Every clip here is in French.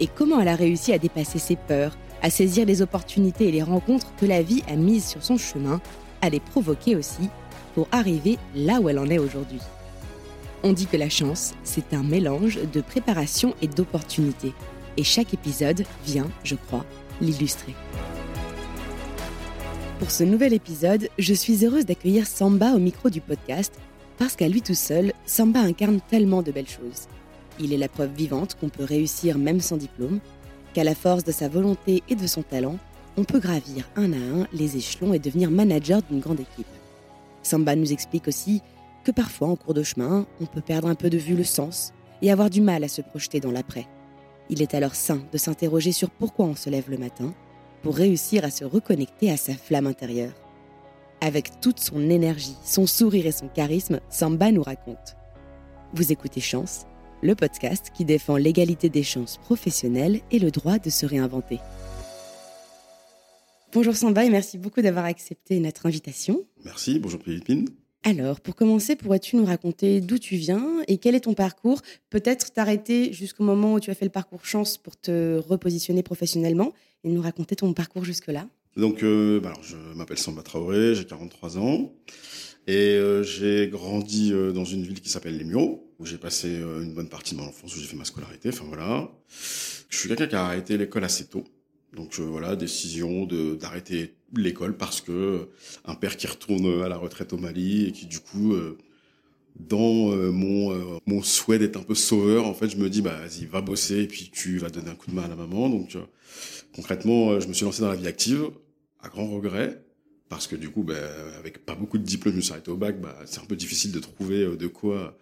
et comment elle a réussi à dépasser ses peurs, à saisir les opportunités et les rencontres que la vie a mises sur son chemin, à les provoquer aussi, pour arriver là où elle en est aujourd'hui. On dit que la chance, c'est un mélange de préparation et d'opportunités. Et chaque épisode vient, je crois, l'illustrer. Pour ce nouvel épisode, je suis heureuse d'accueillir Samba au micro du podcast parce qu'à lui tout seul, Samba incarne tellement de belles choses. Il est la preuve vivante qu'on peut réussir même sans diplôme, qu'à la force de sa volonté et de son talent, on peut gravir un à un les échelons et devenir manager d'une grande équipe. Samba nous explique aussi que parfois, en cours de chemin, on peut perdre un peu de vue le sens et avoir du mal à se projeter dans l'après. Il est alors sain de s'interroger sur pourquoi on se lève le matin pour réussir à se reconnecter à sa flamme intérieure. Avec toute son énergie, son sourire et son charisme, Samba nous raconte. Vous écoutez Chance, le podcast qui défend l'égalité des chances professionnelles et le droit de se réinventer. Bonjour Samba et merci beaucoup d'avoir accepté notre invitation. Merci, bonjour Philippine. Alors, pour commencer, pourrais-tu nous raconter d'où tu viens et quel est ton parcours? Peut-être t'arrêter jusqu'au moment où tu as fait le parcours chance pour te repositionner professionnellement et nous raconter ton parcours jusque-là. Donc, euh, bah alors, je m'appelle Samba Traoré, j'ai 43 ans et euh, j'ai grandi euh, dans une ville qui s'appelle Les Mureaux, où j'ai passé euh, une bonne partie de mon enfance, où j'ai fait ma scolarité. Enfin voilà. Je suis quelqu'un qui a arrêté l'école assez tôt. Donc euh, voilà, décision de d'arrêter l'école parce que euh, un père qui retourne à la retraite au Mali et qui du coup dans mon mon souhait d'être un peu sauveur, en fait, je me dis bah vas-y, va bosser et puis tu vas donner un coup de main à la maman. Donc concrètement, je me suis lancé dans la vie active à grand regret parce que du coup, bah, avec pas beaucoup de diplômes, je me suis arrêté au bac, bah, c'est un peu difficile de trouver euh, de quoi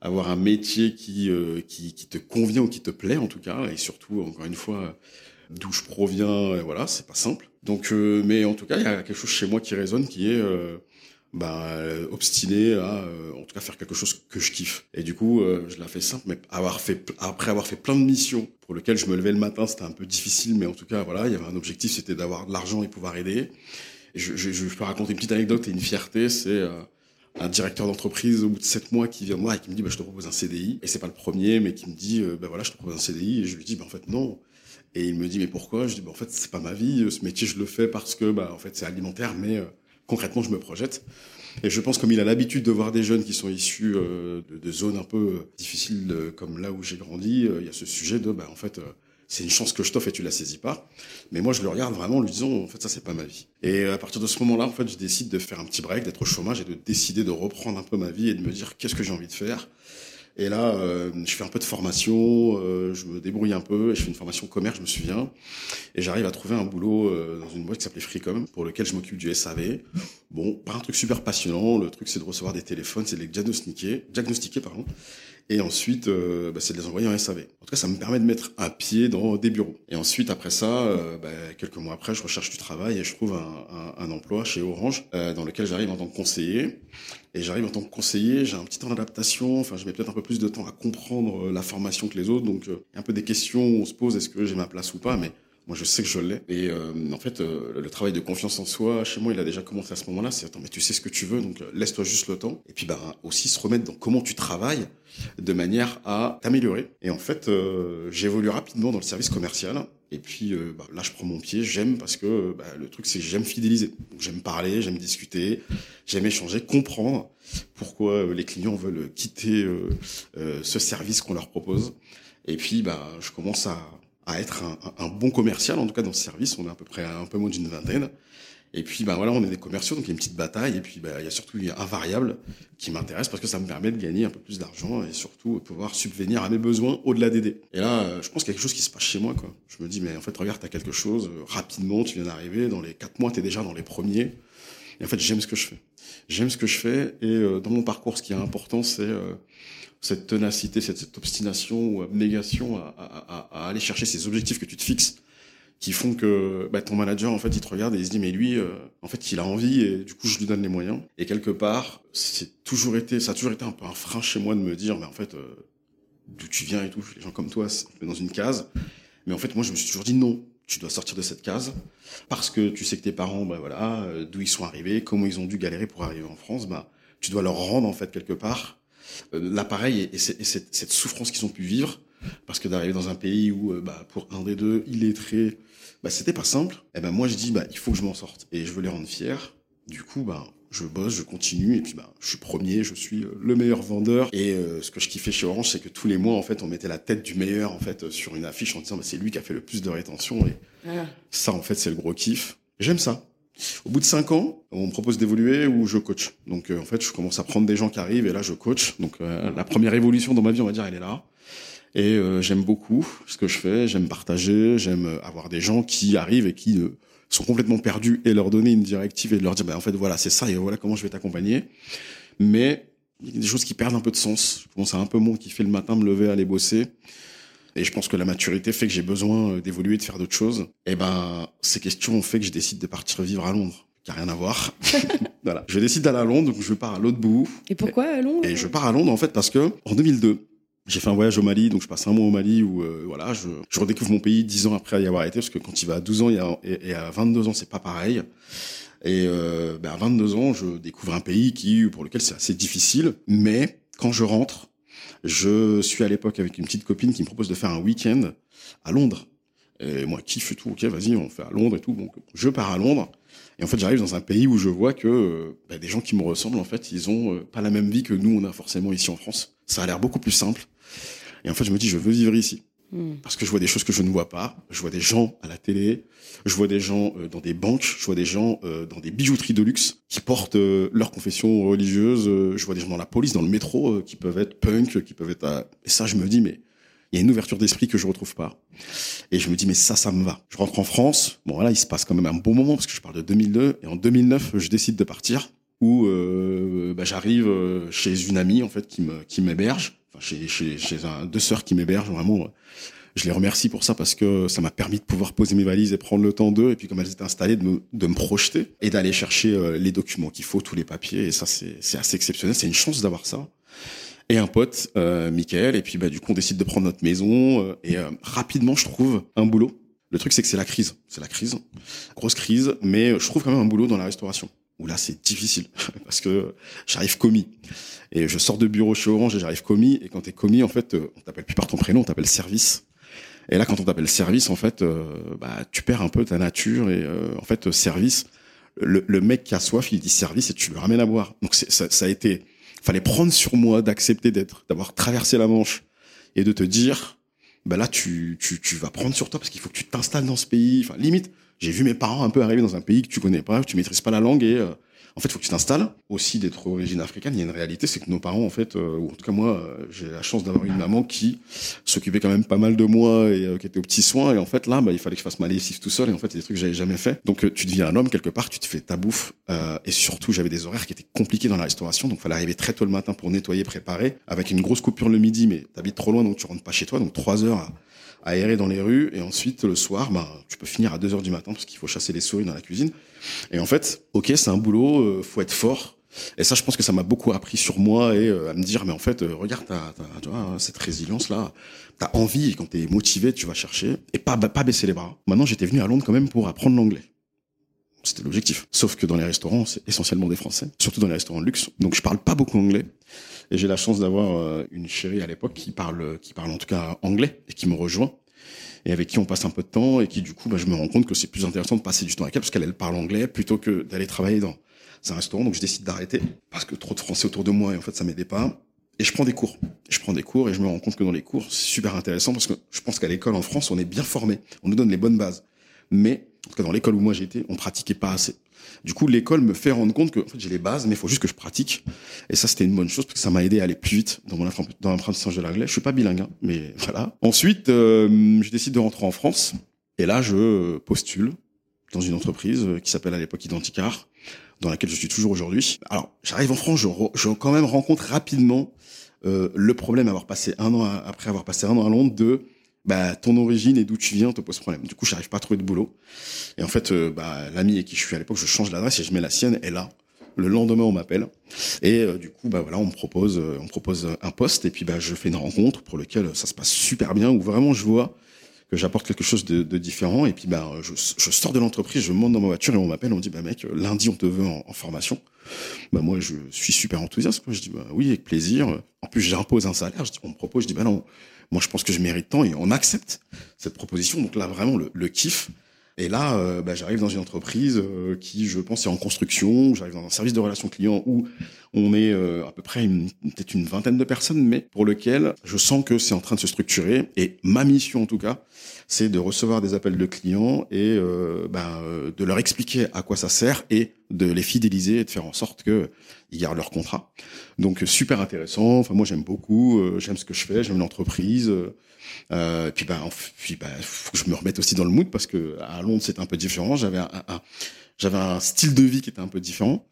avoir un métier qui, euh, qui qui te convient ou qui te plaît en tout cas et surtout encore une fois d'où je proviens, voilà, c'est pas simple. Donc, euh, mais en tout cas, il y a quelque chose chez moi qui résonne, qui est euh, obstiné à, en tout cas, faire quelque chose que je kiffe. Et du coup, je l'ai fait simple, mais avoir fait, après avoir fait plein de missions pour lesquelles je me levais le matin, c'était un peu difficile, mais en tout cas, voilà, il y avait un objectif, c'était d'avoir de l'argent et pouvoir aider. Je, je, je peux raconter une petite anecdote et une fierté, c'est euh, un directeur d'entreprise au bout de sept mois qui vient me voir et qui me dit bah, je te propose un CDI et c'est pas le premier mais qui me dit euh, bah voilà je te propose un CDI et je lui dis bah en fait non. Et il me dit mais pourquoi? Je dis bah en fait c'est pas ma vie ce métier je le fais parce que bah en fait c'est alimentaire mais euh, concrètement je me projette. Et je pense comme il a l'habitude de voir des jeunes qui sont issus euh, de, de, zones un peu euh, difficiles euh, comme là où j'ai grandi il y a ce sujet de bah en fait c'est une chance que je t'offre et tu la saisis pas. Mais moi, je le regarde vraiment en lui disant, en fait, ça, c'est pas ma vie. Et à partir de ce moment-là, en fait, je décide de faire un petit break, d'être au chômage et de décider de reprendre un peu ma vie et de me dire qu'est-ce que j'ai envie de faire? Et là, euh, je fais un peu de formation, euh, je me débrouille un peu, et je fais une formation commerce, je me souviens, et j'arrive à trouver un boulot euh, dans une boîte qui s'appelait Freecom, pour lequel je m'occupe du SAV. Bon, pas un truc super passionnant, le truc c'est de recevoir des téléphones, c'est de les diagnostiquer, diagnostiquer pardon, et ensuite euh, bah, c'est de les envoyer en SAV. En tout cas, ça me permet de mettre un pied dans des bureaux. Et ensuite, après ça, euh, bah, quelques mois après, je recherche du travail et je trouve un, emploi chez Orange, euh, dans lequel j'arrive en tant que conseiller. Et j'arrive en tant que conseiller, j'ai un petit temps d'adaptation, enfin je mets peut-être un peu plus de temps à comprendre la formation que les autres, donc un peu des questions où on se pose est-ce que j'ai ma place ou pas, mais moi je sais que je l'ai. Et euh, en fait, euh, le travail de confiance en soi, chez moi, il a déjà commencé à ce moment-là, c'est attends, mais tu sais ce que tu veux, donc euh, laisse-toi juste le temps. Et puis bah, aussi se remettre dans comment tu travailles de manière à t'améliorer. Et en fait, j'évolue rapidement dans le service commercial. Et puis bah, là, je prends mon pied, j'aime parce que bah, le truc, c'est que j'aime fidéliser. J'aime parler, j'aime discuter, j'aime échanger, comprendre pourquoi les clients veulent quitter euh, ce service qu'on leur propose. Et puis, bah, je commence à, à être un, un, bon commercial, en tout cas dans ce service. On est à peu près un peu moins d'une vingtaine. Et puis, bah voilà, on est des commerciaux, donc il y a une petite bataille. Et puis, bah, il y a surtout un variable qui m'intéresse parce que ça me permet de gagner un peu plus d'argent et surtout pouvoir subvenir à mes besoins au-delà d'aider. Et là, euh, je pense qu'il y a quelque chose qui se passe chez moi, quoi. Je me dis, mais en fait, regarde, t'as quelque chose, euh, rapidement, tu viens d'arriver, dans les quatre mois, t'es déjà dans les premiers. Et en fait, j'aime ce que je fais. J'aime ce que je fais. Et euh, dans mon parcours, ce qui est important, c'est cette ténacité, cette, cette obstination ou abnégation à, à, à, aller chercher ces objectifs que tu te fixes qui font que bah, ton manager en fait il te regarde et il se dit mais lui euh, en fait il a envie et du coup je lui donne les moyens. Et quelque part c'est toujours été ça a toujours été un peu un frein chez moi de me dire mais en fait euh, d'où tu viens et tout les gens comme toi c'est dans une case. Mais en fait moi je me suis toujours dit non tu dois sortir de cette case parce que tu sais que tes parents bah voilà euh, d'où ils sont arrivés comment ils ont dû galérer pour arriver en France bah tu dois leur rendre en fait quelque part l'appareil et, et, cette, cette souffrance qu'ils ont pu vivre parce que d'arriver dans un pays où bah, pour un des deux il est très bah, c'était pas simple. Et eh ben moi je dis bah il faut que je m'en sorte et je veux les rendre fiers. Du coup bah je bosse, je continue et puis bah je suis premier, je suis euh, le meilleur vendeur et euh, ce que je kiffais chez Orange c'est que tous les mois en fait on mettait la tête du meilleur en fait sur une affiche en disant bah, c'est lui qui a fait le plus de rétention et ah. ça en fait c'est le gros kiff. J'aime ça. Au bout de cinq ans, on me propose d'évoluer ou je coach. Donc euh, en fait, je commence à prendre des gens qui arrivent et là je coach. Donc la première évolution dans ma vie, on va dire, elle est là. Et euh, j'aime beaucoup ce que je fais, j'aime partager, j'aime euh, avoir des gens qui arrivent et qui euh, sont complètement perdus et leur donner une directive et leur dire, bah, en fait, voilà, c'est ça et voilà comment je vais t'accompagner. Mais il y a des choses qui perdent un peu de sens. Je commence à un peu moins fait le matin, me lever, aller bosser. Et je pense que la maturité fait que j'ai besoin d'évoluer, de faire d'autres choses. Et ben, ces questions ont fait que je décide de partir vivre à Londres qui a rien à voir. voilà. Je décide d'aller à Londres, donc je pars à l'autre bout. Et pourquoi à Londres? Et je pars à Londres en fait parce que en 2002, j'ai fait un voyage au Mali, donc je passe un mois au Mali où euh, voilà, je, je, redécouvre mon pays dix ans après y avoir été, parce que quand il va à 12 ans et, à 22 ans, c'est pas pareil. Et euh, ben à 22 ans, je découvre un pays qui pour lequel c'est assez difficile, mais quand je rentre, je suis à l'époque avec une petite copine qui me propose de faire un week-end à Londres. Et moi, kiffe et tout, ok, vas-y, on fait à Londres et tout. Donc, je pars à Londres. Et en fait, j'arrive dans un pays où je vois que ben, des gens qui me ressemblent, en fait, ils ont euh, pas la même vie que nous, on a forcément ici en France. Ça a l'air beaucoup plus simple. Et en fait, je me dis, je veux vivre ici. Hmm. Parce que je vois des choses que je ne vois pas. Je vois des gens à la télé. Je vois des gens euh, dans des banques. Je vois des gens euh, dans des bijouteries de luxe qui portent euh, leur confession religieuse. je vois des gens dans la police, dans le métro, qui peuvent être punk, qui peuvent être... Et ça, je me dis, mais il y a une ouverture d'esprit que je retrouve pas. Et je me dis, mais ça, ça me va. Je rentre en France. Bon, voilà, il se passe quand même un bon moment parce que je parle de 2002. Et en 2009, je décide de partir où bah, j'arrive chez une amie, en fait, qui me qui m'héberge un, deux sœurs qui m'hébergent vraiment. Je les remercie pour ça parce que ça m'a permis de pouvoir poser mes valises et prendre le temps d'eux. Et puis comme elles étaient installées, de me, de me projeter et d'aller chercher euh, les documents qu'il faut, tous les papiers. Et ça, c'est assez exceptionnel. C'est une chance d'avoir ça. Et un pote, euh, Michael. Et puis bah du coup, on décide de prendre notre maison. Euh, et euh, rapidement, je trouve un boulot. Le truc, c'est que c'est la crise. C'est la crise. Grosse crise. Mais je trouve quand même un boulot dans la restauration où là c'est difficile parce que j'arrive commis. Et je sors de bureau chez Orange et j'arrive commis. Et quand t'es commis en fait euh, on t'appelle plus par ton prénom on t'appelle service. Et là quand on t'appelle service en fait euh, bah tu perds un peu ta nature et euh, en fait service le, le, mec qui a soif il dit service et tu le ramènes à boire. Donc ça, ça a été fallait prendre sur moi d'accepter d'être d'avoir traversé la Manche et de te dire bah là tu tu tu vas prendre sur toi parce qu'il faut que tu t'installes dans ce pays. Enfin limite j'ai vu mes parents un peu arriver dans un pays que tu connais pas, que tu maîtrises pas la langue et euh, en fait, faut que tu t'installes. Aussi, d'être origine africaine, il y a une réalité, c'est que nos parents, en fait, euh, ou en tout cas moi, euh, j'ai la chance d'avoir une maman qui s'occupait quand même pas mal de moi et qui était aux petits soins. Et en fait, là, bah, il fallait que je fasse ma lessive tout seul. Et en fait, c'est des trucs que j'avais jamais fait. Donc, tu deviens un homme quelque part, tu te fais ta bouffe. et surtout, j'avais des horaires qui étaient compliqués dans la restauration. Donc, fallait arriver très tôt le matin pour nettoyer, préparer, avec une grosse coupure le midi. Mais t'habites trop loin, donc tu rentres pas chez toi. Donc, trois heures à aérer dans les rues. Et ensuite, le soir, bah, tu peux finir à 2 heures du matin parce qu'il faut chasser les souris dans la cuisine. Et en fait, ok, c'est un boulot, euh, faut être fort. Et ça, je pense que ça m'a beaucoup appris sur moi et euh, à me dire, mais en fait, euh, regarde, t'as, tu vois, cette résilience-là, t'as envie, quand t'es motivé, tu vas chercher et pas, pas baisser les bras. Maintenant, j'étais venu à Londres quand même pour apprendre l'anglais. C'était l'objectif. Sauf que dans les restaurants, c'est essentiellement des Français, surtout dans les restaurants de luxe. Donc, je parle pas beaucoup anglais. Et j'ai la chance d'avoir euh, une chérie à l'époque qui parle, qui parle en tout cas anglais et qui me rejoint et avec qui on passe un peu de temps et qui du coup, bah, je me rends compte que c'est plus intéressant de passer du temps avec elle parce qu'elle elle parle anglais plutôt que d'aller travailler dans un restaurant. Donc je décide d'arrêter parce que trop de Français autour de moi et en fait ça m'aidait pas. Et je prends des cours. Je prends des cours et je me rends compte que dans les cours, c'est super intéressant parce que je pense qu'à l'école en France, on est bien formé. On nous donne les bonnes bases. Mais, en tout cas dans l'école où moi été, on pratiquait pas assez. Du coup, l'école me fait rendre compte que en fait, j'ai les bases, mais il faut juste que je pratique. Et ça, c'était une bonne chose parce que ça m'a aidé à aller plus vite dans mon dans l'apprentissage de l'anglais. Je suis pas bilingue, hein, mais voilà. Ensuite, euh, je décide de rentrer en France. Et là, je postule dans une entreprise qui s'appelle à l'époque Identicar, dans laquelle je suis toujours aujourd'hui. Alors, j'arrive en France, je, je quand même rencontre rapidement euh, le problème, avoir passé un an après avoir passé un an à Londres, de bah, ton origine et d'où tu viens te pose problème. Du coup, j'arrive pas à trouver de boulot. Et en fait, euh, bah, l'ami avec qui je suis à l'époque, je change l'adresse et je mets la sienne. Et là, le lendemain, on m'appelle. Et euh, du coup, bah voilà, on me propose, euh, on propose un poste. Et puis, bah, je fais une rencontre pour lequel ça se passe super bien, où vraiment je vois que j'apporte quelque chose de, de, différent. Et puis, bah, je, je sors de l'entreprise, je monte dans ma voiture et on m'appelle. On me dit, bah mec, lundi, on te veut en, formation. Bah moi, je suis super enthousiaste. Je dis, bah oui, avec plaisir. En plus, j'impose un salaire. Je dis, on me propose. Je dis, bah non, moi, je pense que je mérite tant et on accepte cette proposition. Donc là, vraiment, le, le kiff. Et là, euh, bah, j'arrive dans une entreprise euh, qui, je pense, est en construction. J'arrive dans un service de relations clients où on est euh, à peu près peut-être une vingtaine de personnes, mais pour lequel je sens que c'est en train de se structurer. Et ma mission, en tout cas, c'est de recevoir des appels de clients et bah, de leur expliquer à quoi ça sert et de les fidéliser et de faire en sorte que ils gardent leur contrat. Donc super intéressant. Enfin moi j'aime beaucoup, j'aime ce que je fais, j'aime l'entreprise. Euh, puis bah, puis bah, faut que je me remette aussi dans le mood parce que à Londres c'était un peu différent. J'avais un, un j'avais un style de vie qui était un peu différent.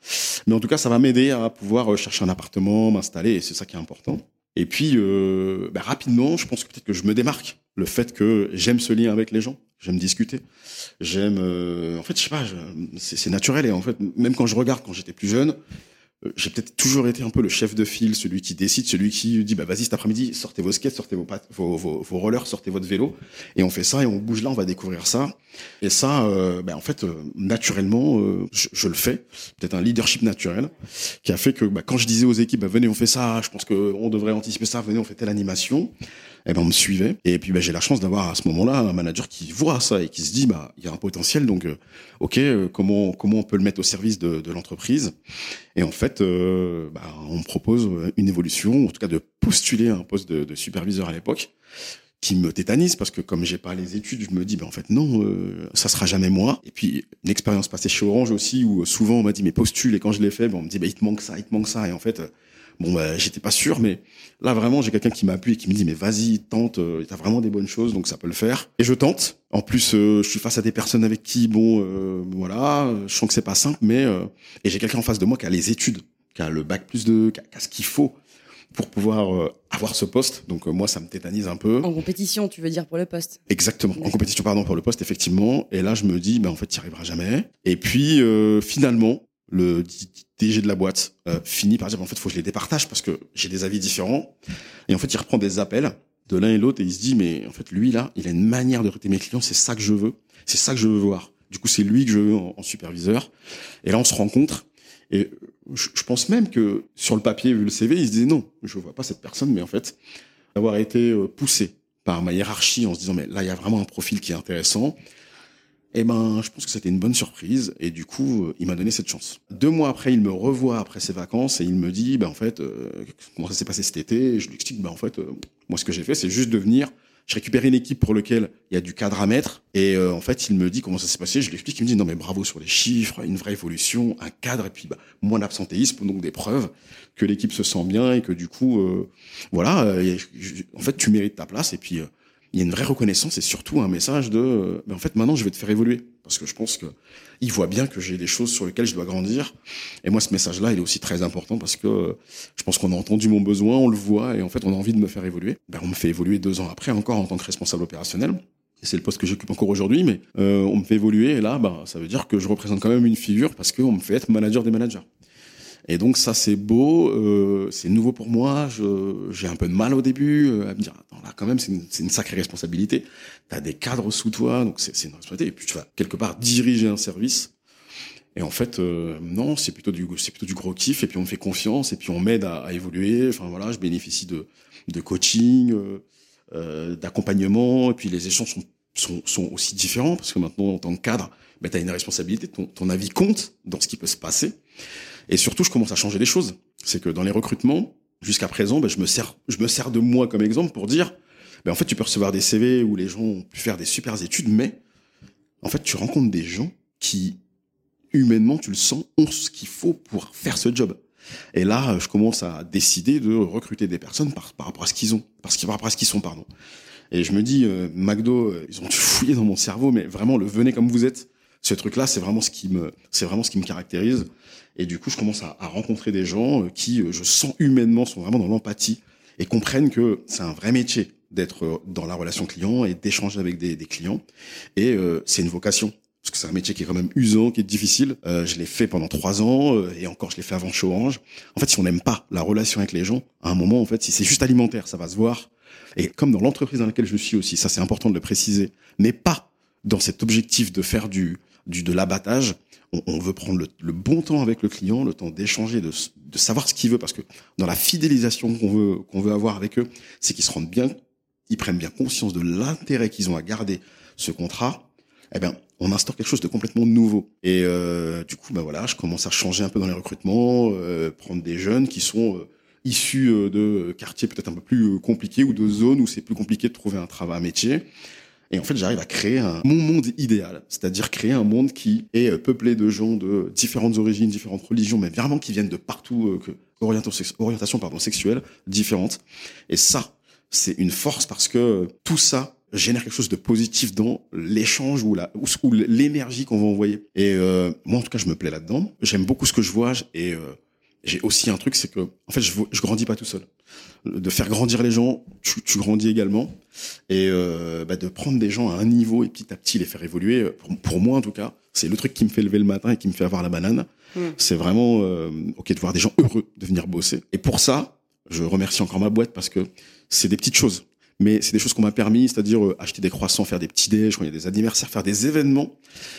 Mais en tout cas, ça va m'aider à pouvoir euh, chercher un appartement, m'installer, et c'est ça qui est important. Et puis, euh, bah, rapidement, je pense que peut-être que je me démarque. Le fait que j'aime ce lien avec les gens, j'aime discuter, j'aime... Euh, en fait, je sais pas, c'est naturel. Et en fait, même quand je regarde, quand j'étais plus jeune, euh, j'ai peut-être toujours été un peu le chef de file, celui qui décide, celui qui dit bah vas-y cet après-midi sortez vos skates, sortez vos, vos, vos, rollers, sortez votre vélo. Et on fait ça et on bouge là, on va découvrir ça. Et ça euh, bah, en fait euh, naturellement euh, je, je, le fais, peut-être un leadership naturel qui a fait que bah, quand je disais aux équipes bah, venez on fait ça, je pense que on devrait anticiper ça, venez on fait telle animation eh ben on me suivait. Et puis bah, j'ai la chance d'avoir à ce moment-là un manager qui voit ça et qui se dit bah il y a un potentiel. Donc euh, ok euh, comment comment on peut le mettre au service de, l'entreprise? Et en fait euh, bah, on me propose une évolution en tout cas de postuler un poste de, superviseur à l'époque qui me tétanise parce que comme j'ai pas les études je me dis ben en fait non euh, ça sera jamais moi. Et puis une expérience passée chez Orange aussi où souvent on m'a dit mais postule. Et quand je l'ai fait ben, on me dit ben il te manque ça il te manque ça. Et en fait Bon, bah, j'étais pas sûr, mais là, vraiment, j'ai quelqu'un qui m'appuie et qui me dit, mais vas-y, tente, euh, t'as vraiment des bonnes choses, donc ça peut le faire. Et je tente. En plus, euh, je suis face à des personnes avec qui, bon, euh, voilà, je sens que c'est pas simple, mais euh, et j'ai quelqu'un en face de moi qui a les études, qui a le bac plus de, qui a, ce qu'il faut pour pouvoir avoir ce poste. Donc moi, ça me tétanise un peu. En compétition, tu veux dire pour le poste Exactement. En compétition, pardon, pour le poste, effectivement. Et là, je me dis, ben en fait, tu n'y arriveras jamais. Et puis finalement, le DG de la boîte euh, finit par dire en fait faut que je les départage parce que j'ai des avis différents. Et en fait il reprend des appels de l'un et l'autre et il se dit mais en fait lui là il a une manière de recruter mes clients c'est ça que je veux. C'est ça que je veux voir. Du coup c'est lui que je veux en, superviseur. Et là on se rencontre. Et je, je, pense même que sur le papier vu le CV il se disait non je vois pas cette personne mais en fait avoir été euh, poussé par ma hiérarchie en se disant mais là il y a vraiment un profil qui est intéressant eh ben, je pense que c'était une bonne surprise et du coup, euh, il m'a donné cette chance. Deux mois après, il me revoit après ses vacances et il me dit, ben en fait, euh, comment ça s'est passé cet été Je lui explique, ben en fait, euh, moi ce que j'ai fait, c'est juste de venir. Je récupérais une équipe pour laquelle il y a du cadre à mettre et en fait, il me dit comment ça s'est passé. Je lui explique, il me dit non mais bravo sur les chiffres, une vraie évolution, un cadre et puis bah, moins d'absentéisme, donc des preuves que l'équipe se sent bien et que du coup, voilà, en fait, tu mérites ta place et puis il y a une vraie reconnaissance et surtout un message de, ben en fait, maintenant, je vais te faire évoluer. Parce que je pense que il voit bien que j'ai des choses sur lesquelles je dois grandir. Et moi, ce message-là, il est aussi très important parce que je pense qu'on a entendu mon besoin, on le voit, et en fait, on a envie de me faire évoluer. Ben, on me fait évoluer deux ans après, encore en tant que responsable opérationnel. C'est le poste que j'occupe encore aujourd'hui, mais euh, on me fait évoluer. Et là, ben, ça veut dire que je représente quand même une figure parce qu'on me fait être manager des managers. Et donc ça c'est beau, euh, c'est nouveau pour moi. J'ai un peu de mal au début euh, à me dire attends là quand même c'est une, une, sacrée responsabilité. T'as des cadres sous toi donc c'est une responsabilité. Et puis tu vas quelque part diriger un service. Et en fait euh, non c'est plutôt du c'est plutôt du gros kiff et puis on me fait confiance et puis on m'aide à, à, évoluer. Enfin voilà je bénéficie de de coaching, euh, euh, d'accompagnement et puis les échanges sont, sont sont aussi différents parce que maintenant en tant que cadre ben, tu as une responsabilité, ton, ton avis compte dans ce qui peut se passer. Et surtout, je commence à changer les choses. C'est que dans les recrutements, jusqu'à présent, ben, je me sers, je me sers de moi comme exemple pour dire, ben, en fait, tu peux recevoir des CV où les gens ont pu faire des super études, mais en fait, tu rencontres des gens qui, humainement, tu le sens, ont ce qu'il faut pour faire ce job. Et là, je commence à décider de recruter des personnes par, rapport à ce qu'ils ont, parce par rapport à ce qu'ils sont, pardon. Et je me dis, euh, McDo, euh, ils ont dû fouiller dans mon cerveau, mais vraiment, le venez comme vous êtes. Ce truc-là, c'est vraiment ce qui me, c'est vraiment ce qui me caractérise. Et du coup, je commence à, à rencontrer des gens euh, qui, euh, je sens humainement, sont vraiment dans l'empathie et comprennent que c'est un vrai métier d'être dans la relation client et d'échanger avec des, des, clients. Et euh, c'est une vocation. Parce que c'est un métier qui est quand même usant, qui est difficile. Euh, je l'ai fait pendant trois ans euh, et encore je l'ai fait avant chez Orange. En fait, si on n'aime pas la relation avec les gens, à un moment, en fait, si c'est juste alimentaire, ça va se voir. Et comme dans l'entreprise dans laquelle je suis aussi, ça c'est important de le préciser, mais pas dans cet objectif de faire du, du de l'abattage. On, veut prendre le, bon temps avec le client, le temps d'échanger, de, savoir ce qu'il veut, parce que dans la fidélisation qu'on veut veut avoir avec eux, c'est qu'ils se rendent bien, ils prennent bien conscience de l'intérêt qu'ils ont à garder ce contrat. Eh bien, on instaure quelque chose de complètement nouveau. Et euh, du coup, bah voilà, je commence à changer un peu dans les recrutements, euh, prendre des jeunes qui sont euh, issus de quartiers peut-être un peu plus compliqués ou de zones où c'est plus compliqué de trouver un travail, un métier. Et en fait, j'arrive à créer un, mon monde idéal, c'est-à-dire créer un monde qui est euh, peuplé de gens de différentes origines, différentes religions, mais vraiment qui viennent de partout, euh, que, orientation, orientation pardon, sexuelle différente. Et ça, c'est une force parce que tout ça génère quelque chose de positif dans l'échange ou la ou, l'énergie qu'on va envoyer. Et euh, moi, en tout cas, je me plais là-dedans. J'aime beaucoup ce que je vois et euh, j'ai aussi un truc, c'est que en fait, je, je grandis pas tout seul. De faire grandir les gens, tu, tu grandis également, et euh, bah, de prendre des gens à un niveau et petit à petit les faire évoluer. Pour, pour moi, en tout cas, c'est le truc qui me fait lever le matin et qui me fait avoir la banane. Mmh. C'est vraiment euh, ok de voir des gens heureux de venir bosser. Et pour ça, je remercie encore ma boîte parce que c'est des petites choses mais c'est des choses qu'on m'a permis, c'est-à-dire euh, acheter des croissants, faire des petits déj, quand il y a des anniversaires, faire des événements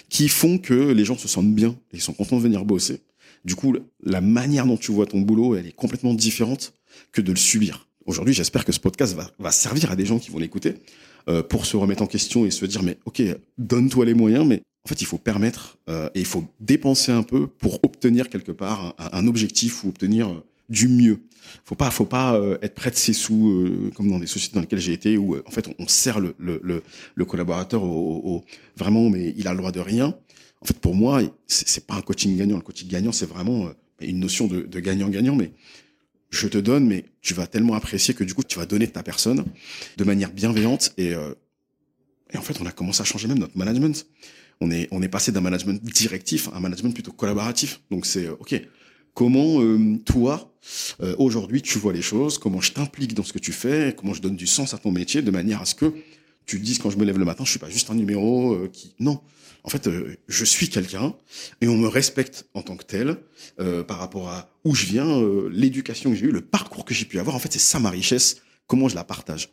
qui font que les gens se sentent bien et ils sont contents de venir bosser. Du coup, la manière dont tu vois ton boulot, elle est complètement différente que de le subir. Aujourd'hui, j'espère que ce podcast va, va servir à des gens qui vont l'écouter euh, pour se remettre en question et se dire mais ok, donne-toi les moyens, mais en fait, il faut permettre euh, et il faut dépenser un peu pour obtenir quelque part un, un objectif ou obtenir euh, du mieux. Faut pas, faut pas euh, être près de ses sous euh, comme dans des sociétés dans lesquelles j'ai été où en fait on, sert le, le, le, le collaborateur au, au, au, vraiment, mais il a le droit de rien. En fait, pour moi, c'est pas un coaching gagnant. Le coaching gagnant, c'est vraiment une notion de, gagnant-gagnant, mais je te donne, mais tu vas tellement apprécier que du coup, tu vas donner ta personne de manière bienveillante. Et, euh, et en fait, on a commencé à changer même notre management. On est, on est passé d'un management directif à un management plutôt collaboratif. Donc c'est, ok, comment euh, toi, euh, aujourd'hui, tu vois les choses, comment je t'implique dans ce que tu fais, comment je donne du sens à ton métier, de manière à ce que tu te dises quand je me lève le matin, je suis pas juste un numéro euh, qui... Non, en fait, euh, je suis quelqu'un et on me respecte en tant que tel euh, par rapport à où je viens, euh, l'éducation que j'ai eue, le parcours que j'ai pu avoir. En fait, c'est ça ma richesse comment je la partage.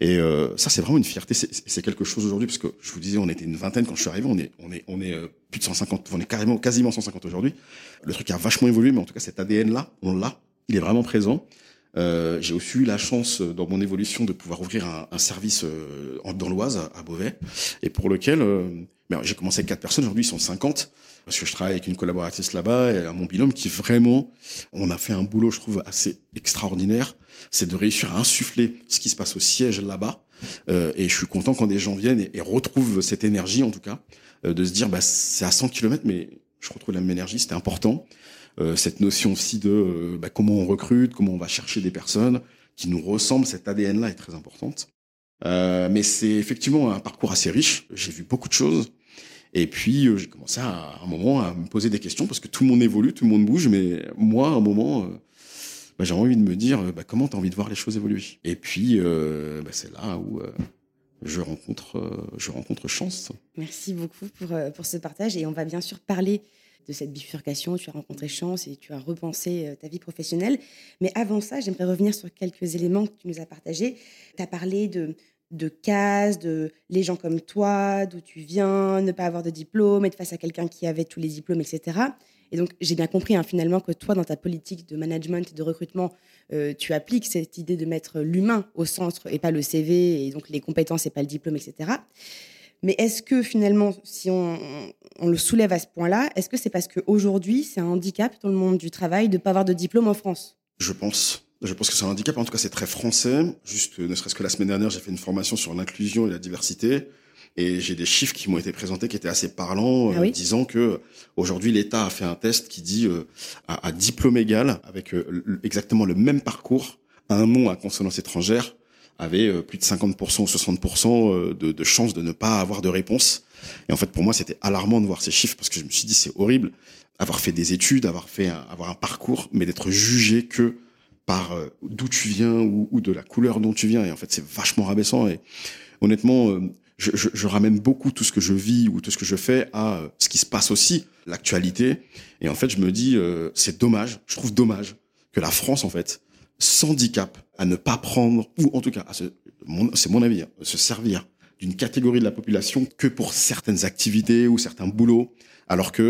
Et euh, ça, c'est vraiment une fierté. C'est quelque chose aujourd'hui, parce que je vous disais, on était une vingtaine quand je suis arrivé, on est, on est, on est euh, plus de 150, on est carrément, quasiment 150 aujourd'hui. Le truc a vachement évolué, mais en tout cas, cet ADN-là, on l'a, il est vraiment présent. Euh, j'ai aussi eu la chance dans mon évolution de pouvoir ouvrir un, un service euh, dans l'Oise, à Beauvais, et pour lequel euh, ben, j'ai commencé avec quatre personnes, aujourd'hui ils sont 50, parce que je travaille avec une collaboratrice là-bas et mon binôme qui vraiment, on a fait un boulot, je trouve, assez extraordinaire, c'est de réussir à insuffler ce qui se passe au siège là-bas, euh, et je suis content quand des gens viennent et, et retrouvent cette énergie, en tout cas, euh, de se dire, bah, c'est à 100 km, mais je retrouve la même énergie, c'était important. Euh, cette notion aussi de euh, bah, comment on recrute, comment on va chercher des personnes qui nous ressemblent, cet ADN-là est très importante. Euh, mais c'est effectivement un parcours assez riche. J'ai vu beaucoup de choses. Et puis j'ai commencé à, à, un moment à me poser des questions parce que tout le monde évolue, tout le monde bouge, mais moi, à un moment, bah, j'ai envie de me dire bah, comment tu as envie de voir les choses évoluer? Et puis bah, c'est là où je rencontre, je rencontre chance. Merci beaucoup pour, pour ce partage et on va bien sûr parler de cette bifurcation, tu as rencontré chance et tu as repensé euh, ta vie professionnelle. Mais avant ça, j'aimerais revenir sur quelques éléments que tu nous as partagés. Tu as parlé de, de cases, de les gens comme toi, d'où tu viens, ne pas avoir de diplôme, être face à quelqu'un qui avait tous les diplômes, etc. Et donc, j'ai bien compris hein, finalement que toi, dans ta politique de management et de recrutement, euh, tu appliques cette idée de mettre l'humain au centre et pas le CV, et donc les compétences et pas le diplôme, etc. Mais est-ce que finalement, si on, on le soulève à ce point-là, est-ce que c'est parce qu'aujourd'hui, c'est un handicap dans le monde du travail de ne pas avoir de diplôme en France? Je pense. Je pense que c'est un handicap. En tout cas, c'est très français. Juste, ne serait-ce que la semaine dernière, j'ai fait une formation sur l'inclusion et la diversité. Et j'ai des chiffres qui m'ont été présentés qui étaient assez parlants, ah oui euh, disant que aujourd'hui l'État a fait un test qui dit euh, à, à, diplôme égal, avec euh, exactement le même parcours, un nom à consonance étrangère, avait euh, plus de 50% ou 60% euh, de, chances de ne pas avoir de réponse. Et en fait, pour moi, c'était alarmant de voir ces chiffres parce que je me suis dit, c'est horrible avoir fait des études, avoir fait un, avoir un parcours, mais d'être jugé que par euh, d'où tu viens ou, de la couleur dont tu viens. Et en fait, c'est vachement rabaissant. Et honnêtement, je, ramène beaucoup tout ce que je vis ou tout ce que je fais à ce qui se passe aussi, l'actualité. Et en fait, je me dis, c'est dommage, je trouve dommage que la France, en fait, s'handicape à ne pas prendre, ou en tout cas, c'est mon avis, hein, se servir d'une catégorie de la population que pour certaines activités ou certains boulots, alors que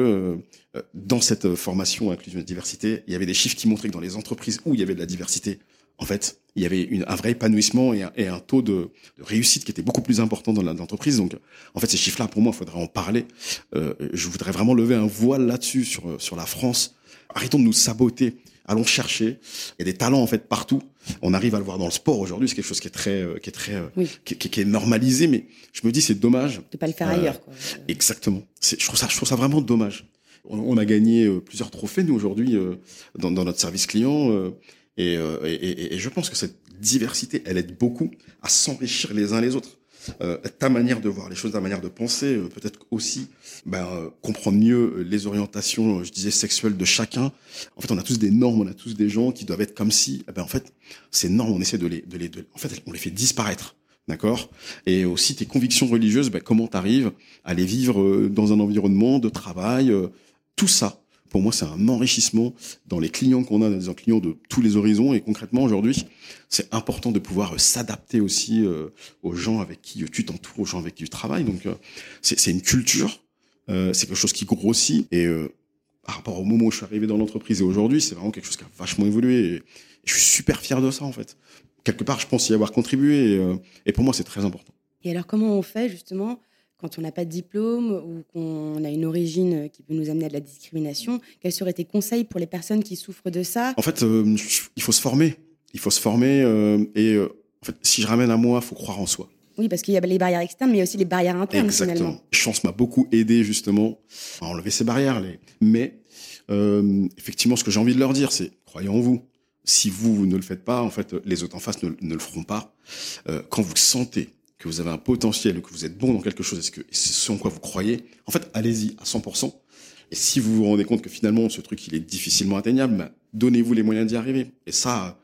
euh, dans cette formation inclusion et diversité, il y avait des chiffres qui montraient que dans les entreprises où il y avait de la diversité, en fait, il y avait un vrai épanouissement et un, et un taux de, de, réussite qui était beaucoup plus important dans l'entreprise. Donc, en fait, ces chiffres-là, pour moi, il faudrait en parler. Euh, je voudrais vraiment lever un voile là-dessus sur sur la France. Arrêtons de nous saboter. Allons chercher. Il y a des talents en fait partout. On arrive à le voir dans le sport aujourd'hui. C'est quelque chose qui est très, euh, qui est très, euh, qui, qui, est normalisé. Mais je me dis, c'est dommage de pas le faire ailleurs. Quoi. Exactement. Je trouve ça, je trouve ça vraiment dommage. On, a gagné euh, plusieurs trophées, nous, aujourd'hui, euh, dans, dans, notre service client. Euh, et, et, et, je pense que cette diversité, elle aide beaucoup à s'enrichir les uns les autres. Euh, ta manière de voir les choses, ta manière de penser, peut-être aussi ben, comprendre mieux les orientations, je disais, sexuelles de chacun. En fait, on a tous des normes, on a tous des gens qui doivent être comme si. Eh ben, en fait, ces normes, on essaie de les, de les, de, en fait, on les fait disparaître. D'accord? Et aussi tes convictions religieuses, ben, comment tu arrives à les vivre dans un environnement de travail, tout ça, pour moi, c'est un enrichissement dans les clients qu'on a, dans des clients de tous les horizons. Et concrètement, aujourd'hui, c'est important de pouvoir s'adapter aussi euh, aux gens avec qui tu t'entoures, aux gens avec qui tu travailles. Donc, euh, c'est une culture, euh, c'est quelque chose qui grossit. Et par rapport au moment où je suis arrivé dans l'entreprise et aujourd'hui, c'est vraiment quelque chose qui a vachement évolué. Et, je suis super fier de ça, en fait. Quelque part, je pense y avoir contribué. Et pour moi, c'est très important. Et alors, comment on fait justement quand on n'a pas de diplôme ou qu'on a une origine qui peut nous amener à de la discrimination, quels seraient tes conseils pour les personnes qui souffrent de ça? En fait, euh, il faut se former. Il faut se former euh, et euh, en fait, si je ramène à moi, il faut croire en soi. Oui, parce qu'il y a les barrières externes, mais aussi les barrières internes. Exactement. Finalement. Chance m'a beaucoup aidé justement à enlever ces barrières. Les... Mais effectivement, ce que j'ai envie de leur dire, c'est croyez en vous. Si vous, vous ne le faites pas, en fait, les autres en face ne, ne le feront pas. quand vous sentez que vous avez un potentiel, que vous êtes bon dans quelque chose, est-ce que c'est ce en quoi vous croyez, en fait, allez-y à 100%. Et si vous vous rendez compte que finalement ce truc il est difficilement atteignable, bah, donnez-vous les moyens d'y arriver. Et ça,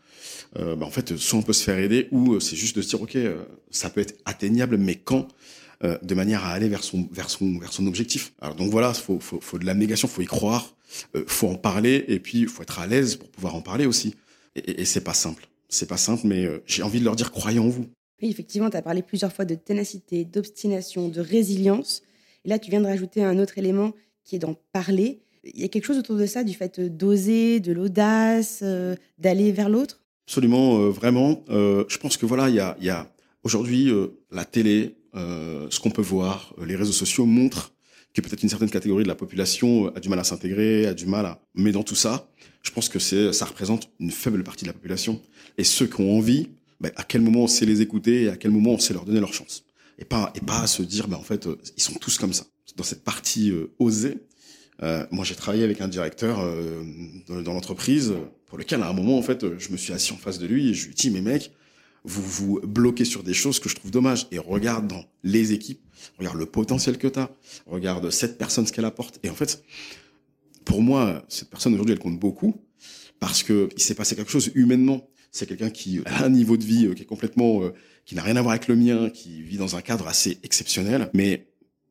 euh, bah, en fait, soit on peut se faire aider, ou euh, c'est juste de se dire ok, euh, ça peut être atteignable, mais quand euh, de manière à aller vers son vers son vers son objectif. Alors donc voilà, faut faut, faut de l'abnégation, faut y croire, euh, faut en parler, et puis faut être à l'aise pour pouvoir en parler aussi. Et, et, et c'est pas simple, c'est pas simple, mais j'ai envie de leur dire croyez en vous. Oui, effectivement, tu as parlé plusieurs fois de ténacité, d'obstination, de résilience. Et là, tu viens de rajouter un autre élément qui est d'en parler. Il y a quelque chose autour de ça, du fait d'oser, de l'audace, euh, d'aller vers l'autre? Absolument, euh, vraiment. Euh, je pense que voilà, il y a, aujourd'hui la télé, ce qu'on peut voir, les réseaux sociaux montrent que peut-être une certaine catégorie de la population a du mal à s'intégrer, a du mal à. Mais dans tout ça, je pense que ça représente une faible partie de la population. Et ceux qui ont envie ben, à quel moment on sait les écouter et à quel moment on sait leur donner leur chance? Et pas, et pas se dire, ben, en fait, euh, ils sont tous comme ça. Dans cette partie euh, osée, euh, moi j'ai travaillé avec un directeur euh, dans, l'entreprise pour lequel à un moment, en fait, je me suis assis en face de lui et je lui ai dit, mais mec, vous vous bloquez sur des choses que je trouve dommage. Et regarde dans les équipes, regarde le potentiel que tu as, regarde cette personne, ce qu'elle apporte. Et en fait, pour moi, cette personne aujourd'hui, elle compte beaucoup parce que il s'est passé quelque chose humainement c'est quelqu'un qui a un niveau de vie euh, qui est complètement, euh, qui n'a rien à voir avec le mien, qui vit dans un cadre assez exceptionnel. Mais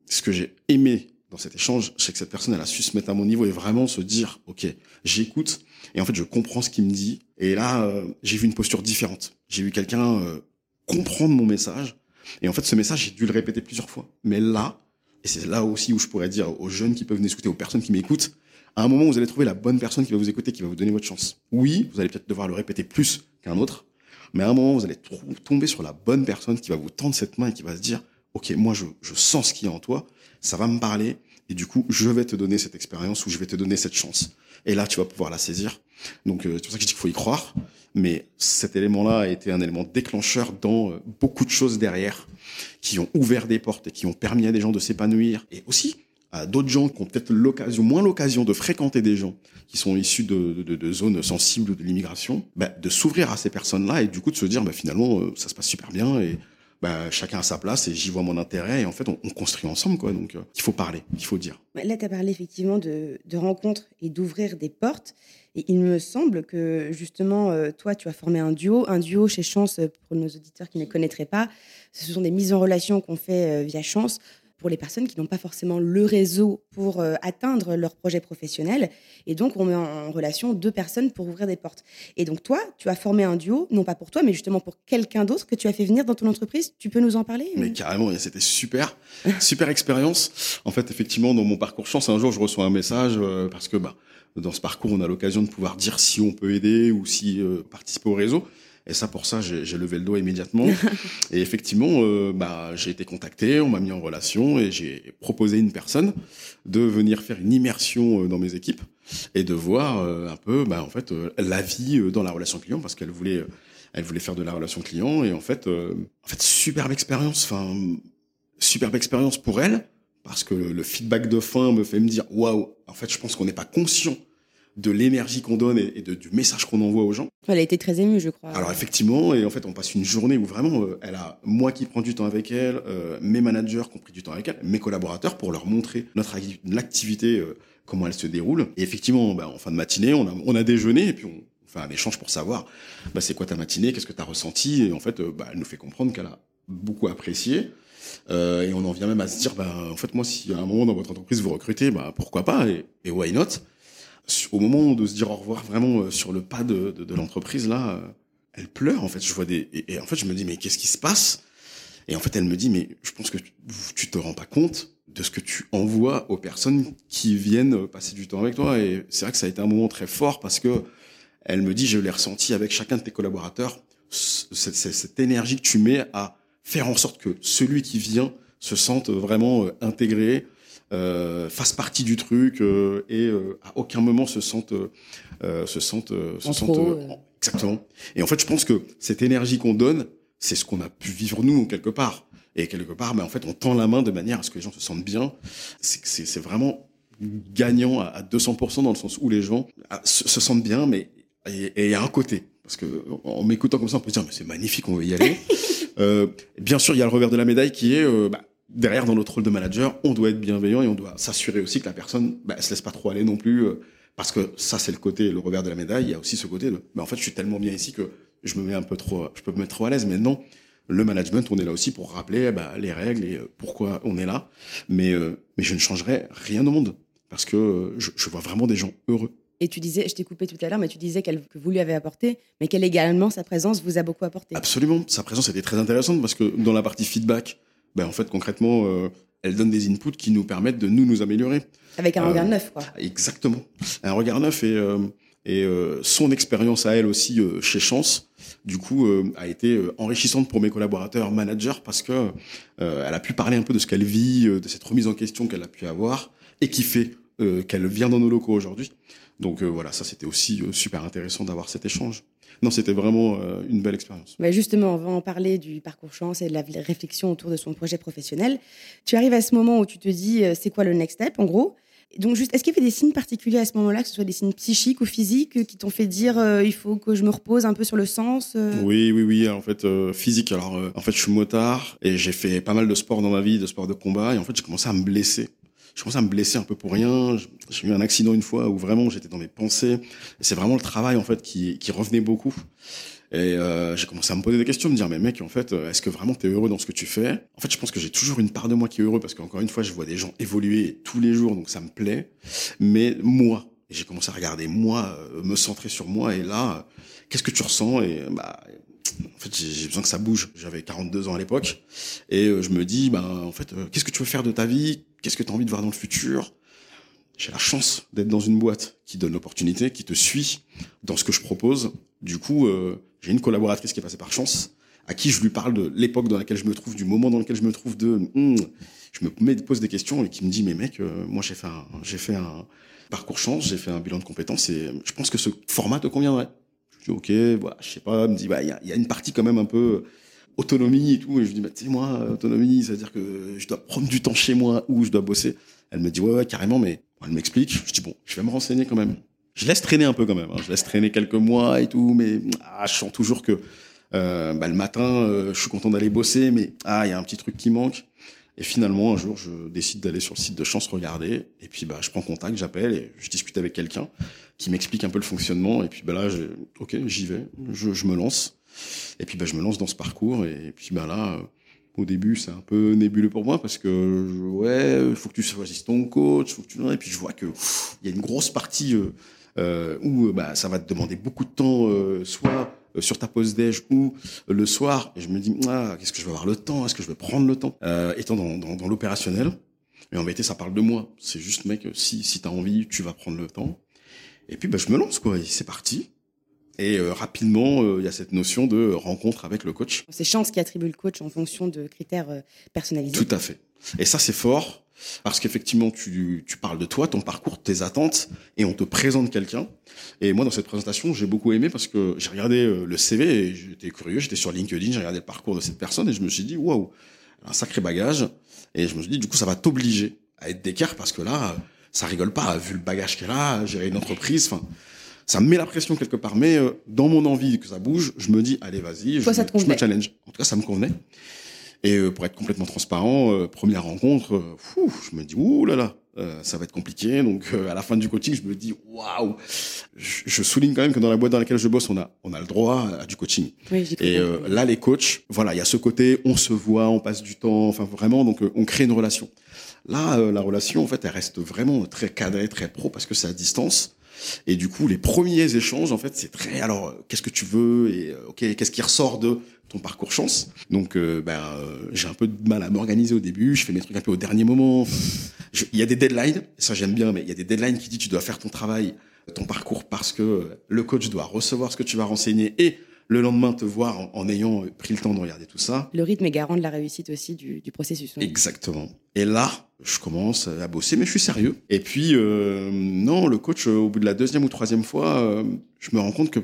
ce que j'ai aimé dans cet échange, c'est que cette personne, elle a su se mettre à mon niveau et vraiment se dire, ok, j'écoute et en fait je comprends ce qu'il me dit. Et là, euh, j'ai vu une posture différente. J'ai vu quelqu'un comprendre mon message. Et en fait, ce message, j'ai dû le répéter plusieurs fois. Mais là, et c'est là aussi où je pourrais dire aux jeunes qui peuvent m'écouter, aux personnes qui m'écoutent, à un moment, vous allez trouver la bonne personne qui va vous écouter, qui va vous donner votre chance. Oui, vous allez peut-être devoir le répéter plus autre, mais à un moment, vous allez tomber sur la bonne personne qui va vous tendre cette main et qui va se dire, OK, moi, je, je sens ce qu'il y a en toi, ça va me parler, et du coup, je vais te donner cette expérience ou je vais te donner cette chance. Et là, tu vas pouvoir la saisir. Donc, euh, c'est pour ça que je dis qu'il faut y croire. Mais cet élément-là a été un élément déclencheur dans euh, beaucoup de choses derrière, qui ont ouvert des portes et qui ont permis à des gens de s'épanouir. Et aussi, à d'autres gens qui ont peut-être l'occasion, moins l'occasion de fréquenter des gens qui sont issus de, zones sensibles de l'immigration, bah, de s'ouvrir à ces personnes-là et du coup de se dire bah, finalement euh, ça se passe super bien et bah, chacun a sa place et j'y vois mon intérêt et en fait on, on construit ensemble quoi donc euh, il faut parler, il faut dire. Là tu as parlé effectivement de, de rencontres et d'ouvrir des portes Et il me semble que justement, euh, toi, tu as formé un duo. Un duo chez Chance, pour nos auditeurs qui ne connaîtraient pas, ce sont des mises en relation qu'on fait via Chance pour les personnes qui n'ont pas forcément le réseau pour euh, atteindre leur projet professionnel. Et donc, on met en, relation deux personnes pour ouvrir des portes. Et donc, toi, tu as formé un duo, non pas pour toi, mais justement pour quelqu'un d'autre que tu as fait venir dans ton entreprise. Tu peux nous en parler Mais carrément, c'était super, super expérience. En fait, effectivement, dans mon parcours chance, un jour, je reçois un message euh, parce que bah, dans ce parcours, on a l'occasion de pouvoir dire si on peut aider ou si euh, participer au réseau. Et ça, pour ça, j'ai levé le dos immédiatement. et effectivement, euh, bah, j'ai été contacté, on m'a mis en relation et j'ai proposé une personne de venir faire une immersion euh, dans mes équipes et de voir euh, un peu, bah, en fait, la vie dans la relation client parce qu'elle voulait, elle voulait faire de la relation client et en fait, en fait, superbe expérience, enfin, superbe expérience pour elle parce que le feedback de fin me fait me dire, waouh, en fait, je pense qu'on n'est pas conscient de l'énergie qu'on donne et, de, du message qu'on envoie aux gens. Elle a été très émue, je crois. Alors effectivement, et en fait, on passe une journée où vraiment, euh, elle a moi qui prends du temps avec elle, euh, mes managers qui ont pris du temps avec elle, mes collaborateurs pour leur montrer notre l'activité, euh, comment elle se déroule. Et effectivement, bah, en fin de matinée, on a, on a déjeuné et puis on, fait un échange pour savoir, bah, c'est quoi ta matinée, qu'est-ce que tu as ressenti? Et en fait, bah, elle nous fait comprendre qu'elle a beaucoup apprécié. et on en vient même à se dire, bah, en fait, moi, si à un moment dans votre entreprise vous recrutez, bah, pourquoi pas? Et, et why not? Au moment de se dire au revoir vraiment euh, sur le pas de, l'entreprise là, euh, elle pleure en fait. Je vois des et, en fait je me dis mais qu'est-ce qui se passe? Et en fait elle me dit mais je pense que tu, te rends pas compte de ce que tu envoies aux personnes qui viennent passer du temps avec toi. Et c'est vrai que ça a été un moment très fort parce que elle me dit je l'ai ressenti avec chacun de tes collaborateurs cette, cette, énergie que tu mets à faire en sorte que celui qui vient se sente vraiment euh, intégré, euh, fassent partie du truc euh, et euh, à aucun moment se sentent euh, se sentent se sentent exactement. Et en fait, je pense que cette énergie qu'on donne, c'est ce qu'on a pu vivre nous quelque part. Et quelque part, ben, en fait, on tend la main de manière à ce que les gens se sentent bien. C'est vraiment gagnant à 200% dans le sens où les gens se, sentent bien, mais et il y a un côté parce que en m'écoutant comme ça, on peut se dire mais c'est magnifique, on veut y aller. euh, bien sûr, il y a le revers de la médaille qui est euh, bah, derrière, dans notre rôle de manager, on doit être bienveillant et on doit s'assurer aussi que la personne, bah, se laisse pas trop aller non plus, euh, parce que ça, c'est le côté, le revers de la médaille. Il y a aussi ce côté de, bah, en fait, je suis tellement bien ici que je me mets un peu trop, je peux me mettre trop à l'aise. Mais non, le management, on est là aussi pour rappeler bah, les règles et euh, pourquoi on est là. Mais, euh, mais je ne changerai rien au monde parce que je, je vois vraiment des gens heureux. Et tu disais, je t'ai coupé tout à l'heure, mais tu disais que vous lui avez apporté, mais qu'elle également, sa présence vous a beaucoup apporté. Absolument. Sa présence était très intéressante parce que dans la partie feedback, ben en fait, concrètement, euh, elle donne des inputs qui nous permettent de nous nous améliorer. Avec un regard euh, neuf, quoi. Exactement. Un regard neuf et, euh, et son expérience à elle aussi chez Chance, du coup, a été enrichissante pour mes collaborateurs managers parce que elle a pu parler un peu de ce qu'elle vit, de cette remise en question qu'elle a pu avoir et qui fait qu'elle vient dans nos locaux aujourd'hui. Donc voilà, ça c'était aussi super intéressant d'avoir cet échange non, c'était vraiment euh, une belle expérience. Mais justement, on va en parler du parcours chance et de la réflexion autour de son projet professionnel. Tu arrives à ce moment où tu te dis, euh, c'est quoi le next step, en gros? Donc, juste, est-ce qu'il y avait des signes particuliers à ce moment-là, que ce soit des signes psychiques ou physiques, qui t'ont fait dire euh, il faut que je me repose un peu sur le sens Oui, oui, oui. En fait, physique. Alors, en fait, je suis motard et j'ai fait pas mal de sport dans ma vie, de sport de combat. Et en fait, j'ai commencé à me blesser je commençais à me blesser un peu pour rien. J'ai eu un accident une fois où vraiment j'étais dans mes pensées. C'est vraiment le travail en fait qui, qui revenait beaucoup. Et euh, j'ai commencé à me poser des questions, me dire mais mec en fait euh, est-ce que vraiment tu es heureux dans ce que tu fais? En fait je pense que j'ai toujours une part de moi qui est heureux parce qu'encore une fois je vois des gens évoluer tous les jours donc ça me plaît. Mais moi, j'ai commencé à regarder moi, euh, me centrer sur moi et là qu'est-ce que tu ressens? Et bah en fait, j'ai besoin que ça bouge. J'avais 42 ans à l'époque. Et euh, je me dis, ben, en fait, euh, qu'est-ce que tu veux faire de ta vie? Qu'est-ce que tu as envie de voir dans le futur? J'ai la chance d'être dans une boîte qui donne l'opportunité, qui te suit dans ce que je propose. Du coup, euh, j'ai une collaboratrice qui est passée par chance, à qui je lui parle de l'époque dans laquelle je me trouve, du moment dans lequel je me trouve, de... Hmm, je me pose des questions et qui me dit, mais mec, moi j'ai fait un, j'ai fait un parcours chance, j'ai fait un bilan de compétences et je pense que ce format te conviendrait ok, voilà, je sais pas, me dit, bah, il y a, une partie quand même un peu autonomie et tout. Et je dis, bah, tu sais, moi, autonomie, ça veut dire que je dois prendre du temps chez moi ou je dois bosser. Elle me dit, ouais, ouais, carrément, mais elle m'explique. Je dis, bon, je vais me renseigner quand même. Je laisse traîner un peu quand même. Hein. Je laisse traîner quelques mois et tout, mais ah, je sens toujours que euh, bah, le matin, euh, je suis content d'aller bosser, mais ah, il y a un petit truc qui manque. Et finalement, un jour, je décide d'aller sur le site de Chance regarder. Et puis, bah, je prends contact, j'appelle et je discute avec quelqu'un qui m'explique un peu le fonctionnement. Et puis, bah, là, ok, j'y vais, je, je, me lance. Et puis, bah, je me lance dans ce parcours. Et, puis, bah, là, au début, c'est un peu nébuleux pour moi parce que, ouais, faut que tu choisisses ton coach, faut que tu... Et puis, je vois que il y a une grosse partie euh, euh, où bah, ça va te demander beaucoup de temps, euh, soit euh, sur ta pause déj ou le soir. Et je me dis, ah, qu'est-ce que je vais avoir le temps? Est-ce que je vais prendre le temps? Euh, Étant dans, dans, dans l'opérationnel, mais en vérité, ça parle de moi. C'est juste, mec, si, si tu as envie, tu vas prendre le temps. Et puis, bah, je me lance, quoi. C'est parti. Et euh, rapidement, il y a cette notion de rencontre avec le coach. C'est Chance qui attribue le coach en fonction de critères personnalisés. Tout à fait. Et ça, c'est fort. Parce qu'effectivement, tu, tu parles de toi, ton parcours, tes attentes, et on te présente quelqu'un. Et moi, dans cette présentation, j'ai beaucoup aimé parce que j'ai regardé euh, le CV et j'étais curieux, j'étais sur LinkedIn, j'ai regardé le parcours de cette personne et je me suis dit, waouh, un sacré bagage. Et je me suis dit, du coup, ça va t'obliger à être d'écart parce que là, ça rigole pas, vu le bagage qu'elle a, gérer une entreprise, enfin, ça me met la pression quelque part. Mais euh, dans mon envie que ça bouge, je me dis, allez, vas-y, je, je me challenge. En tout cas, ça me convenait. Et euh, pour être complètement transparent, euh, première rencontre, euh, fou, je me dis ouh là là, ça va être compliqué. Donc à la fin du coaching, je me dis waouh. Je, souligne quand même que dans la boîte dans laquelle je bosse, on a on a le droit à du coaching. Oui, et là, les coachs, voilà, il y a ce côté, on se voit, on passe du temps, enfin vraiment, donc on crée une relation. Là, la relation, en fait, elle reste vraiment très cadrée, très pro parce que c'est à distance. Et du coup, les premiers échanges, en fait, c'est très. Alors, qu'est-ce que tu veux Et ok, qu'est-ce qui ressort de ton parcours chance? Donc, euh, ben, euh, j'ai un peu de mal à m'organiser au début. Je fais mes trucs un peu au dernier moment. Il y a des deadlines, ça j'aime bien, mais il y a des deadlines qui disent tu dois faire ton travail, ton parcours, parce que le coach doit recevoir ce que tu vas renseigner et le lendemain te voir en, ayant pris le temps de regarder tout ça. Le rythme est garant de la réussite aussi du, du processus. Exactement. Et là, je commence à bosser, mais je suis sérieux. Et puis, euh, non, le coach, au bout de la deuxième ou troisième fois, je me rends compte que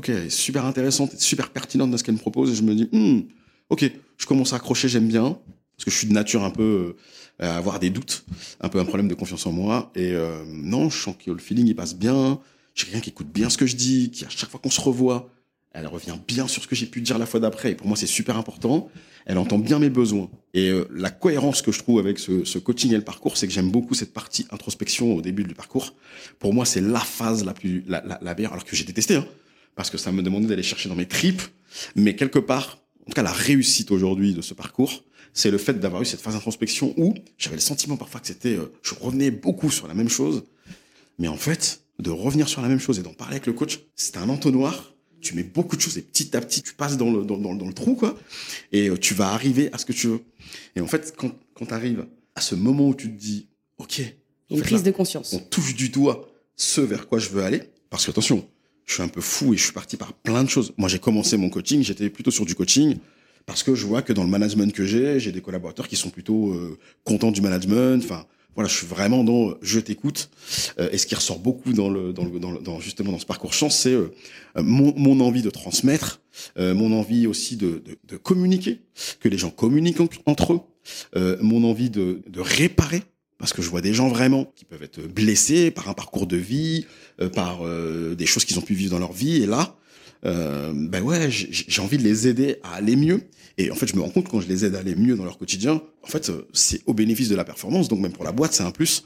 ok, super intéressante, super pertinente dans ce qu'elle me propose, et je me dis, hmm, ok, je commence à accrocher, j'aime bien, parce que je suis de nature un peu euh, à avoir des doutes, un peu un problème de confiance en moi, et euh, non, je sens que le feeling il passe bien, j'ai quelqu'un qui écoute bien ce que je dis, qui à chaque fois qu'on se revoit, elle revient bien sur ce que j'ai pu dire la fois d'après, et pour moi c'est super important, elle entend bien mes besoins. Et euh, la cohérence que je trouve avec ce, ce coaching et le parcours, c'est que j'aime beaucoup cette partie introspection au début du parcours. Pour moi, c'est la phase la plus la, la, la meilleure, alors que j'ai détesté. Hein parce que ça me demandait d'aller chercher dans mes tripes. Mais quelque part, en tout cas, la réussite aujourd'hui de ce parcours, c'est le fait d'avoir eu cette phase d'introspection où j'avais le sentiment parfois que c'était, euh, je revenais beaucoup sur la même chose. Mais en fait, de revenir sur la même chose et d'en parler avec le coach, c'est un entonnoir. Tu mets beaucoup de choses et petit à petit, tu passes dans le, dans, dans, dans le trou, quoi. Et euh, tu vas arriver à ce que tu veux. Et en fait, quand, quand tu arrives à ce moment où tu te dis, OK. Une prise de conscience. On touche du doigt ce vers quoi je veux aller. Parce que attention, je suis un peu fou et je suis parti par plein de choses. Moi, j'ai commencé mon coaching, j'étais plutôt sur du coaching parce que je vois que dans le management que j'ai, j'ai des collaborateurs qui sont plutôt euh, contents du management. Enfin, voilà, je suis vraiment dans je t'écoute. Euh, et ce qui ressort beaucoup dans le dans le dans, justement dans ce parcours chance, c'est euh, mon, mon envie de transmettre, mon envie aussi de, de, de communiquer, que les gens communiquent entre eux, mon envie de, de réparer parce que je vois des gens vraiment qui peuvent être blessés par un parcours de vie, euh, par euh, des choses qu'ils ont pu vivre dans leur vie. Et là, euh, ben ouais, j'ai envie de les aider à aller mieux. Et en fait, je me rends compte quand je les aide à aller mieux dans leur quotidien, en fait, euh, c'est au bénéfice de la performance. Donc même pour la boîte, c'est un plus.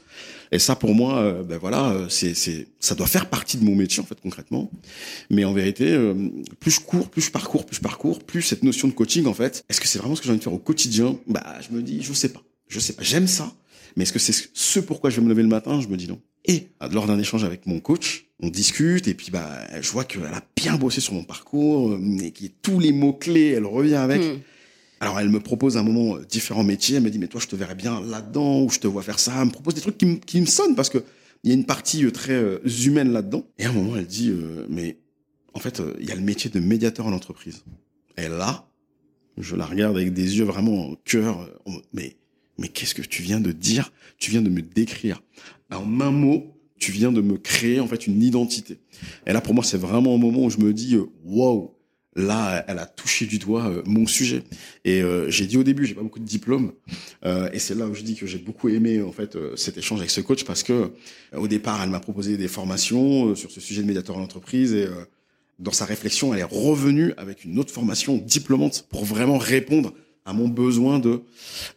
Et ça, pour moi, ben voilà, c'est c'est ça doit faire partie de mon métier en fait concrètement. Mais en vérité, plus je cours, plus je parcours, plus je parcours, plus cette notion de coaching en fait. Est-ce que c'est vraiment ce que j'ai envie de faire au quotidien? Bah, je me dis, je sais pas, je sais pas. J'aime ça, mais est-ce que c'est ce pourquoi je vais me lever le matin? Je me dis non. Et lors d'un échange avec mon coach, on discute et puis bah je vois qu'elle a bien bossé sur mon parcours euh, et qui tous les mots clés, elle revient avec. Hmm. Alors elle me propose un moment euh, différents métiers. Elle me dit mais toi je te verrais bien là-dedans ou je te vois faire ça. Elle me propose des trucs qui, qui me sonnent parce que il y a une partie euh, très humaine là-dedans. Et à un moment elle dit mais en fait il y a le métier de médiateur en entreprise. Et là je la regarde avec des yeux vraiment en cœur. Mais mais qu'est-ce que tu viens de dire? Tu viens de me décrire. En un mot, tu viens de me créer en fait une identité. Et là, pour moi, c'est vraiment un moment où je me dis, euh, waouh, là, elle a touché du doigt euh, mon sujet. Et euh, j'ai dit au début, j'ai pas beaucoup de diplômes, et c'est là où je dis que j'ai beaucoup aimé en fait cet échange avec ce coach parce que au départ, elle m'a proposé des formations sur ce sujet de médiateur en entreprise et dans sa réflexion, elle est revenue avec une autre formation diplômante pour vraiment répondre à mon besoin de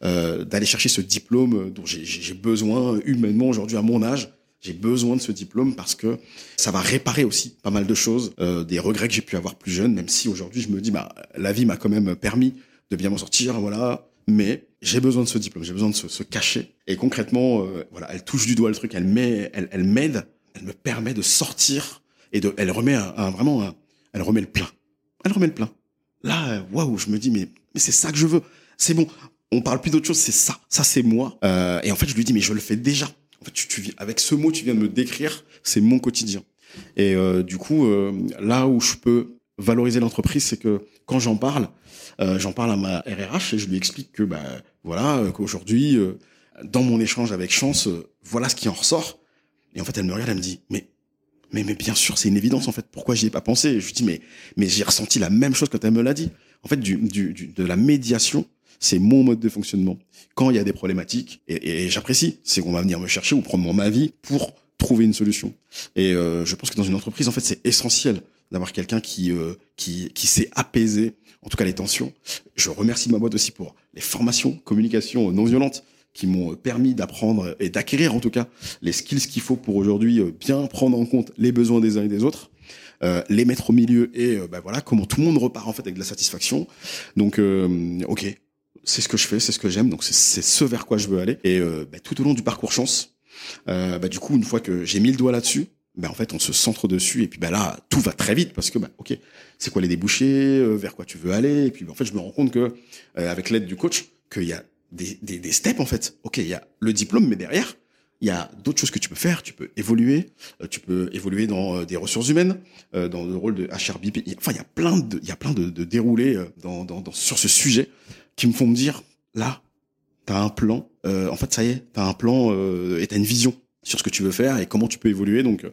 euh, d'aller chercher ce diplôme dont j'ai besoin humainement aujourd'hui à mon âge. J'ai besoin de ce diplôme parce que ça va réparer aussi pas mal de choses, euh, des regrets que j'ai pu avoir plus jeune, même si aujourd'hui je me dis bah la vie m'a quand même permis de bien m'en sortir, voilà. Mais j'ai besoin de ce diplôme, j'ai besoin de ce, ce cachet. Et concrètement, euh, voilà, elle touche du doigt le truc, elle met, elle, elle m'aide, elle me permet de sortir et de, elle remet un, vraiment, un, elle remet le plein, elle remet le plein. Là, waouh, je me dis mais mais c'est ça que je veux, c'est bon. On parle plus d'autre chose, c'est ça, ça c'est moi. Euh, et en fait, je lui dis mais je le fais déjà. En fait, tu, tu, avec ce mot, tu viens de me décrire, c'est mon quotidien. Et euh, du coup, euh, là où je peux valoriser l'entreprise, c'est que quand j'en parle, j'en parle à ma RRH et je lui explique que bah voilà qu'aujourd'hui, dans mon échange avec Chance, voilà ce qui en ressort. Et en fait, elle me regarde, elle me dit mais mais mais bien sûr, c'est une évidence en fait. Pourquoi j'y ai pas pensé? Je lui dis mais mais j'ai ressenti la même chose quand elle me l'a dit. En fait, de la médiation, c'est mon mode de fonctionnement. Quand il y a des problématiques, et, et j'apprécie, c'est qu'on va venir me chercher ou prendre mon avis pour trouver une solution. Et euh, je pense que dans une entreprise, en fait, c'est essentiel d'avoir quelqu'un qui, euh, qui, qui sait apaiser, en tout cas les tensions. Je remercie ma boîte aussi pour les formations, communication non violente qui m'ont permis d'apprendre et d'acquérir en tout cas les skills qu'il faut pour aujourd'hui euh, bien prendre en compte les besoins des uns et des autres. Euh, les mettre au milieu et euh, bah voilà comment tout le monde repart en fait avec de la satisfaction. Donc euh, ok c'est ce que je fais c'est ce que j'aime donc c'est ce vers quoi je veux aller. Et euh, bah, tout au long du parcours chance bah, du coup une fois que j'ai mis le doigt là-dessus ben en fait on se centre dessus et puis ben là tout va très vite parce que ben ok c'est quoi les débouchés vers quoi tu veux aller? Et puis en fait je me rends compte que euh, avec l'aide du coach qu'il y a des, des, des steps en fait. Ok il y a le diplôme mais derrière il y a d'autres choses que tu peux faire. Tu peux évoluer. Euh, tu peux évoluer dans euh, des ressources humaines euh, dans le rôle de HRBP enfin il y a plein de il y a plein de, de déroulés dans, dans, dans sur ce sujet qui me font me dire là t'as un plan euh, en fait ça y est t'as un plan euh, et t'as une vision sur ce que tu veux faire et comment tu peux évoluer. Donc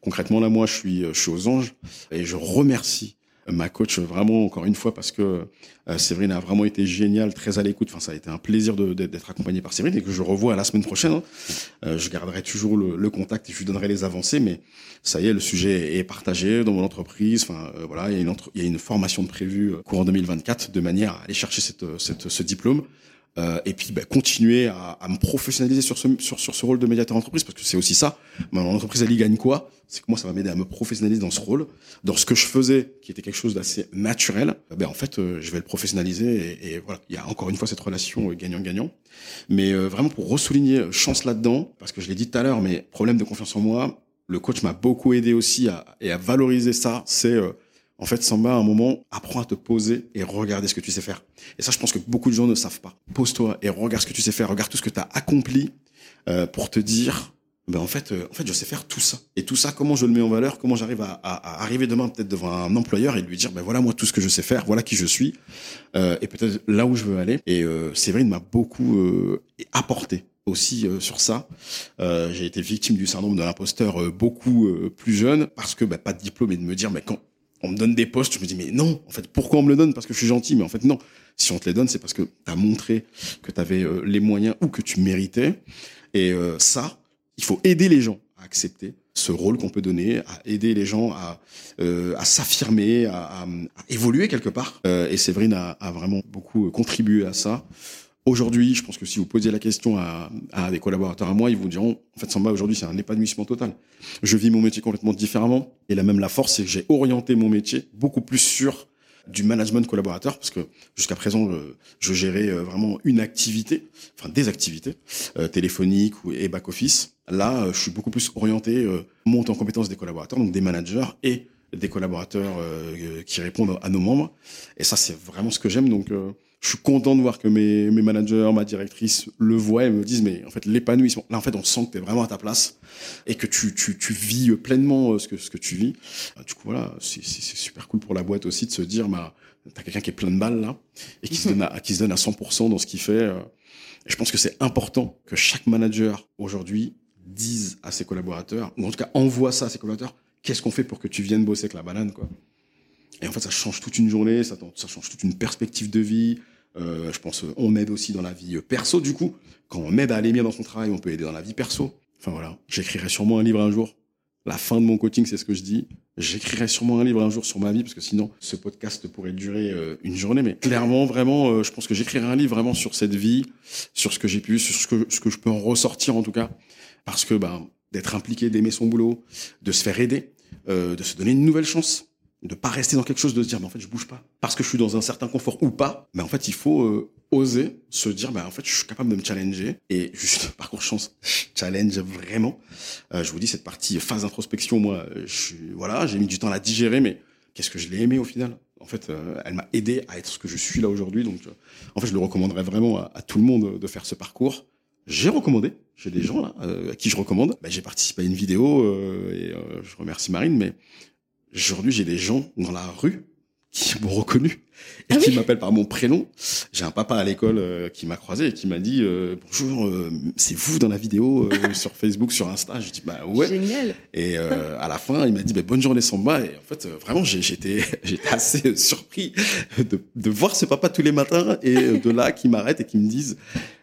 concrètement là moi je suis je suis aux anges et je remercie ma coach vraiment encore une fois parce que euh, Séverine a vraiment été géniale, très à l'écoute. Enfin, ça a été un plaisir d'être accompagné par Séverine et que je revois la semaine prochaine. hein. Euh, je garderai toujours le, le contact et je lui donnerai les avancées. Mais ça y est, le sujet est partagé dans mon entreprise. Enfin, euh, voilà, il y a une y a une formation de prévue euh, courant 2024 de manière à aller chercher cette, cette, ce diplôme. Euh, et puis bah, continuer à, à me professionnaliser sur ce, sur, sur ce rôle de médiateur entreprise parce que c'est aussi ça. Mon entreprise, elle y gagne quoi? C'est que moi, ça va m'aider à me professionnaliser dans ce rôle, dans ce que je faisais, qui était quelque chose d'assez naturel. Ben en fait, euh, je vais le professionnaliser et, et voilà. Il y a encore une fois cette relation euh, gagnant-gagnant. Mais euh, vraiment pour ressouligner chance là-dedans, parce que je l'ai dit tout à l'heure, mais problème de confiance en moi, le coach m'a beaucoup aidé aussi à, et à valoriser ça. C'est en fait, Samba, à un moment, apprends à te poser et regarder ce que tu sais faire. Et ça, je pense que beaucoup de gens ne savent pas. Pose-toi et regarde ce que tu sais faire. Regarde tout ce que tu as accompli euh, pour te dire, ben en fait, euh, en fait, je sais faire tout ça. Et tout ça, comment je le mets en valeur Comment j'arrive à, à- à arriver demain peut-être devant un employeur et lui dire, ben voilà moi tout ce que je sais faire, voilà qui je suis, euh, et peut-être là où je veux aller. Et euh, Séverine m'a beaucoup euh, apporté aussi euh, sur ça. Euh, j'ai été victime du syndrome de l'imposteur beaucoup plus jeune parce que bah, pas de diplôme et de me dire mais quand on me donne des postes, je me dis mais non, en fait pourquoi on me le donne? Parce que je suis gentil, mais en fait non. Si on te les donne, c'est parce que tu as montré que tu avais les moyens ou que tu méritais. Et euh, ça, il faut aider les gens à accepter ce rôle qu'on peut donner, à aider les gens à, euh, à s'affirmer, à, à- à évoluer quelque part. Euh, et Séverine a, a vraiment beaucoup contribué à ça. Aujourd'hui, je pense que si vous posiez la question à, des collaborateurs à moi, ils vous diront, en fait, Samba, aujourd'hui, c'est un épanouissement total. Je vis mon métier complètement différemment. Et là même, la force, c'est que j'ai orienté mon métier beaucoup plus sur du management collaborateur, parce que jusqu'à présent, je, je gérais euh, vraiment une activité, enfin des activités, euh, téléphoniques et back-office. Là, euh, je suis beaucoup plus orienté euh, monte en compétence des collaborateurs, donc des managers et des collaborateurs euh, euh, qui répondent à nos membres. Et ça, c'est vraiment ce que j'aime. Donc, euh, je suis content de voir que mes, mes managers, ma directrice le voient et me disent, mais en fait, l'épanouissement, là, en fait, on sent que tu es vraiment à ta place et que tu, tu, tu vis pleinement euh, ce que, ce que tu vis. Euh, Du coup, voilà, c'est super cool pour la boîte aussi de se dire, bah, t'as quelqu'un qui est plein de balles là et qui, se, donne à, qui se donne à 100% dans ce qu'il fait. euh. Et je pense que c'est important que chaque manager aujourd'hui dise à ses collaborateurs, ou en tout cas envoie ça à ses collaborateurs, qu'est-ce qu'on fait pour que tu viennes bosser avec la banane, quoi. Et en fait, ça change toute une journée, ça, ça change toute une perspective de vie. Euh, je pense, euh, on aide aussi dans la vie euh, perso, du coup. Quand on aide à aller bien dans son travail, on peut aider dans la vie perso. Enfin voilà, j'écrirai sûrement un livre un jour La fin de mon coaching, c'est ce que je dis. J'écrirai sûrement un livre un jour sur ma vie, parce que sinon, ce podcast pourrait durer euh, une journée. Mais clairement, vraiment, je pense que j'écrirai un livre vraiment sur cette vie, sur ce que j'ai pu, sur ce que, je peux en ressortir en tout cas. Parce que ben, d'être impliqué, d'aimer son boulot, de se faire aider, de se donner une nouvelle chance, de pas rester dans quelque chose, de se dire, mais en fait, je bouge pas. Parce que je suis dans un certain confort ou pas, mais en fait, il faut euh, oser se dire, bah, en fait, je suis capable de me challenger. Et juste, parcours chance, challenge vraiment. Euh, je vous dis, cette partie phase d'introspection, moi, voilà, j'ai mis du temps à la digérer, mais qu'est-ce que je l'ai aimé au final? En fait, euh, elle m'a aidé à être ce que je suis là aujourd'hui. Donc, en fait, je le recommanderais vraiment à, à, tout le monde de faire ce parcours. J'ai recommandé, j'ai des gens là à qui je recommande. Bah, j'ai participé à une vidéo et je remercie Marine, mais Aujourd'hui, j'ai des gens dans la rue qui m'ont reconnu et ah qui m'appellent par mon prénom. J'ai un papa à l'école euh, qui m'a croisé et qui m'a dit euh, bonjour, euh, c'est vous dans la vidéo sur Facebook, sur Insta? Je dis bah ouais. Génial. Et à la fin, il m'a dit bah, bonne journée Samba. Et en fait, vraiment, j'étais j'étais assez surpris de, de voir ce papa tous les matins et de là qui m'arrête et qui me disent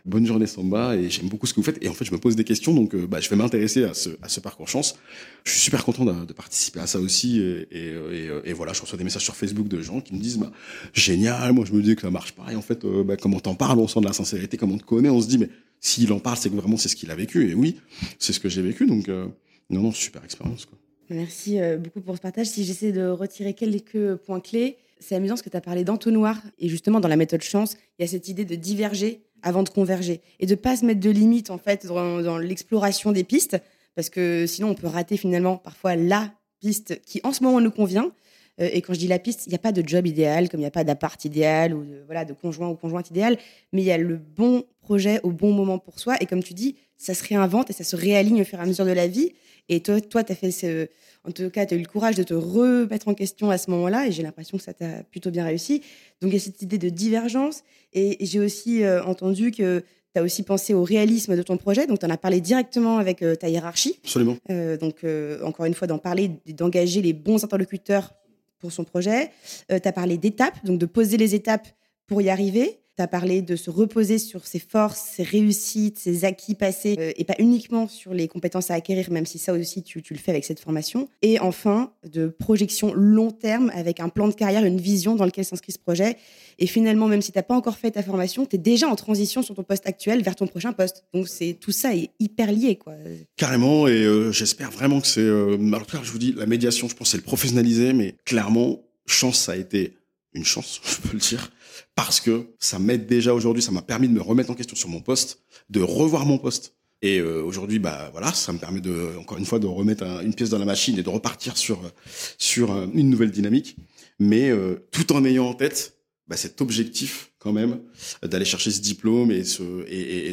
bonne journée Samba et j'aime beaucoup ce que vous faites. Et en fait, je me pose des questions, donc bah, je vais m'intéresser à ce, à ce parcours chance. Je suis super content de, de participer à ça aussi. Et, et, et, et, voilà, je reçois des messages sur Facebook de gens qui me disent bah, génial, moi je me dis que ça marche pas. Et en fait, euh, bah, comme on t'en parle, on sent de la sincérité, comme on te connaît, on se dit mais s'il en parle, c'est que vraiment c'est ce qu'il a vécu. Et oui, c'est ce que j'ai vécu. Donc euh, non, non, super expérience. Merci euh, beaucoup pour ce partage. Si j'essaie de retirer quelques points clés, c'est amusant parce que tu as parlé d'entonnoir. Et justement, dans la méthode chance, il y a cette idée de diverger avant de converger et de pas se mettre de limites en fait dans l'exploration des pistes parce que sinon on peut rater finalement parfois la piste qui en ce moment nous convient. Euh, et quand je dis la piste, il n'y a pas de job idéal, comme il n'y a pas d'appart idéal ou de, voilà, de conjoint ou conjointe idéal, mais il y a le bon projet au bon moment pour soi. Et comme tu dis, ça se réinvente et ça se réaligne au fur et à mesure de la vie. Et toi, toi, tu as fait ce, en tout cas, tu as eu le courage de te remettre en question à ce moment-là, et j'ai l'impression que ça t'a plutôt bien réussi. Donc, il y a cette idée de divergence, et, j'ai aussi euh, entendu que tu as aussi pensé au réalisme de ton projet, donc tu en as parlé directement avec euh, ta hiérarchie. Absolument. Euh, donc, encore une fois, d'en parler, d'engager les bons interlocuteurs pour son projet. tu as parlé d'étapes, donc de poser les étapes pour y arriver tu as parlé de se reposer sur ses forces, ses réussites, ses acquis passés, euh, et pas uniquement sur les compétences à acquérir, même si ça aussi tu, le fais avec cette formation. Et enfin, de projection long terme avec un plan de carrière, une vision dans lequel s'inscrit ce projet. Et finalement, même si tu n'as pas encore fait ta formation, tu es déjà en transition sur ton poste actuel vers ton prochain poste. Donc c'est tout ça est hyper lié. Quoi. Carrément, et euh, j'espère vraiment que c'est... Euh, alors, je vous dis, la médiation, je pense, c'est le professionnaliser, mais clairement, chance, ça a été une chance, je peux le dire, parce que ça m'aide déjà aujourd'hui, ça m'a permis de me remettre en question sur mon poste, de revoir mon poste. Et euh, aujourd'hui, bah voilà, ça me permet de, encore une fois, de remettre une pièce dans la machine et de repartir sur sur une nouvelle dynamique, mais euh, tout en ayant en tête bah, cet objectif quand même d'aller chercher ce diplôme et,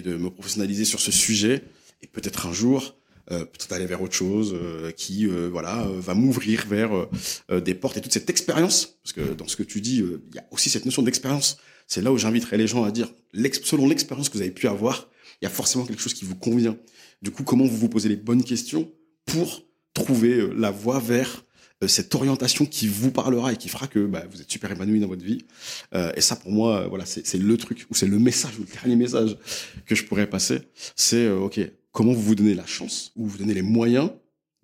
de me professionnaliser sur ce sujet et peut-être un jour peut-être aller vers autre chose euh, qui euh, voilà va m'ouvrir vers des portes et toute cette expérience parce que dans ce que tu dis il y a aussi cette notion d'expérience c'est là où j'inviterai les gens à dire selon l'expérience que vous avez pu avoir il y a forcément quelque chose qui vous convient du coup comment vous vous posez les bonnes questions pour trouver la voie vers cette orientation qui vous parlera et qui fera que bah, vous êtes super épanoui dans votre vie. Euh, et ça, pour moi, voilà, c'est le truc ou c'est le message ou le dernier message que je pourrais passer. C'est euh, ok, comment vous vous donnez la chance ou vous donnez les moyens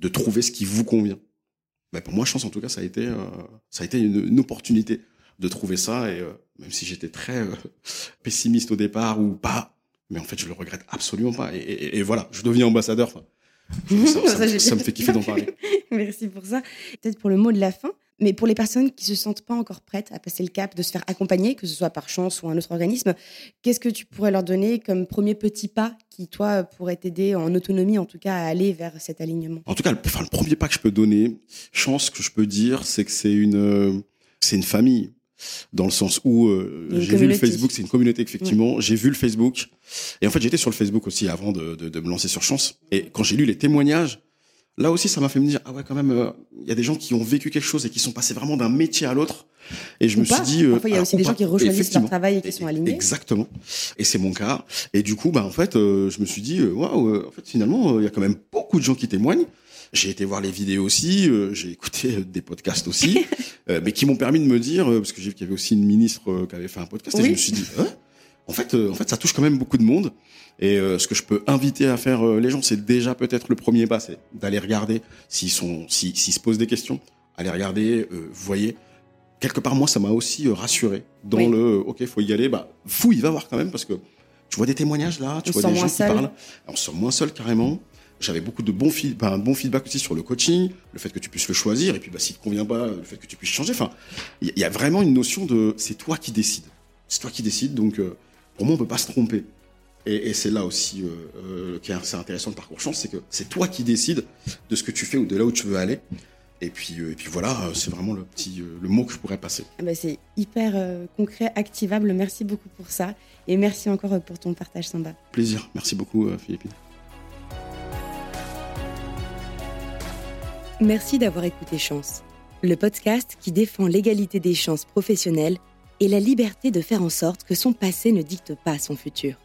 de trouver ce qui vous convient. Mais pour moi, chance en tout cas, ça a été, euh, ça a été une, opportunité de trouver ça. Et euh, même si j'étais très euh, pessimiste au départ ou pas, mais en fait, je le regrette absolument pas. Et, et, voilà, je deviens ambassadeur. ça, ça, ça me fait kiffer d'en parler. Merci pour ça. Peut-être pour le mot de la fin. Mais pour les personnes qui se sentent pas encore prêtes à passer le cap, de se faire accompagner, que ce soit par chance ou un autre organisme, qu'est-ce que tu pourrais leur donner comme premier petit pas qui, toi, pourrait t'aider en autonomie, en tout cas, à aller vers cet alignement? En tout cas, le, enfin, le premier pas que je peux donner, chance que je peux dire, c'est que c'est une, euh, c'est une famille dans le sens où euh, j'ai vu le Facebook, c'est une communauté effectivement. J'ai vu le Facebook et en fait j'étais sur le Facebook aussi avant de, de, de me lancer sur Chance. Et quand j'ai lu les témoignages, là aussi, ça m'a fait me dire, ah ouais, quand même, euh, il y a des gens qui ont vécu quelque chose et qui sont passés vraiment d'un métier à l'autre. Et je me suis dit, euh, il y a aussi des gens qui rechoisissent leur travail et qui sont alignés. Exactement. Et c'est mon cas. Et du coup, bah en fait, euh, je me suis dit, waouh, en fait, finalement, il y a quand même beaucoup de gens qui témoignent. J'ai été voir les vidéos aussi, j'ai écouté des podcasts aussi, mais qui m'ont permis de me dire, parce que j'ai vu qu'il y avait aussi une ministre qui avait fait un podcast, et je me suis dit, hein? En fait, en fait, ça touche quand même beaucoup de monde. Et ce que je peux inviter à faire les gens, c'est déjà peut-être le premier pas, c'est d'aller regarder s'ils sont, s'ils se posent des questions, aller regarder, vous voyez. Quelque part, moi, ça m'a aussi rassuré dans le, ok, faut y aller. Bah, fouille, va voir quand même parce que tu vois des témoignages là, tu vois des gens qui parlent. On se sent moins seul carrément. J'avais beaucoup de bons, un bon feedback aussi sur le coaching, le fait que tu puisses le choisir, et puis bah, s'il te convient pas, le fait que tu puisses changer. Enfin, il y, a vraiment une notion de c'est toi qui décides. C'est toi qui décides, donc euh, pour moi, on peut pas se tromper. Et, c'est là aussi euh, euh, qui est assez intéressant de parcours chance, c'est que c'est toi qui décides de ce que tu fais ou de là où tu veux aller. Et puis, et puis voilà, c'est vraiment le petit le mot que je pourrais passer. Ah bah, c'est hyper concret, activable. Merci beaucoup pour ça. Et merci encore pour ton partage, Samba. Plaisir. Merci beaucoup, Philippine. Merci d'avoir écouté Chance, le podcast qui défend l'égalité des chances professionnelles et la liberté de faire en sorte que son passé ne dicte pas son futur.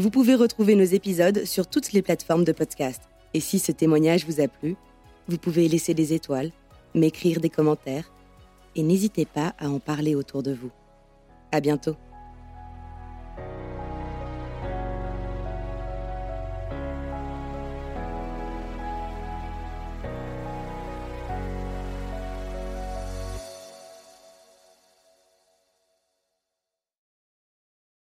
Vous pouvez retrouver nos épisodes sur toutes les plateformes de podcast. Et si ce témoignage vous a plu, vous pouvez laisser des étoiles, m'écrire des commentaires et n'hésitez pas à en parler autour de vous. À bientôt.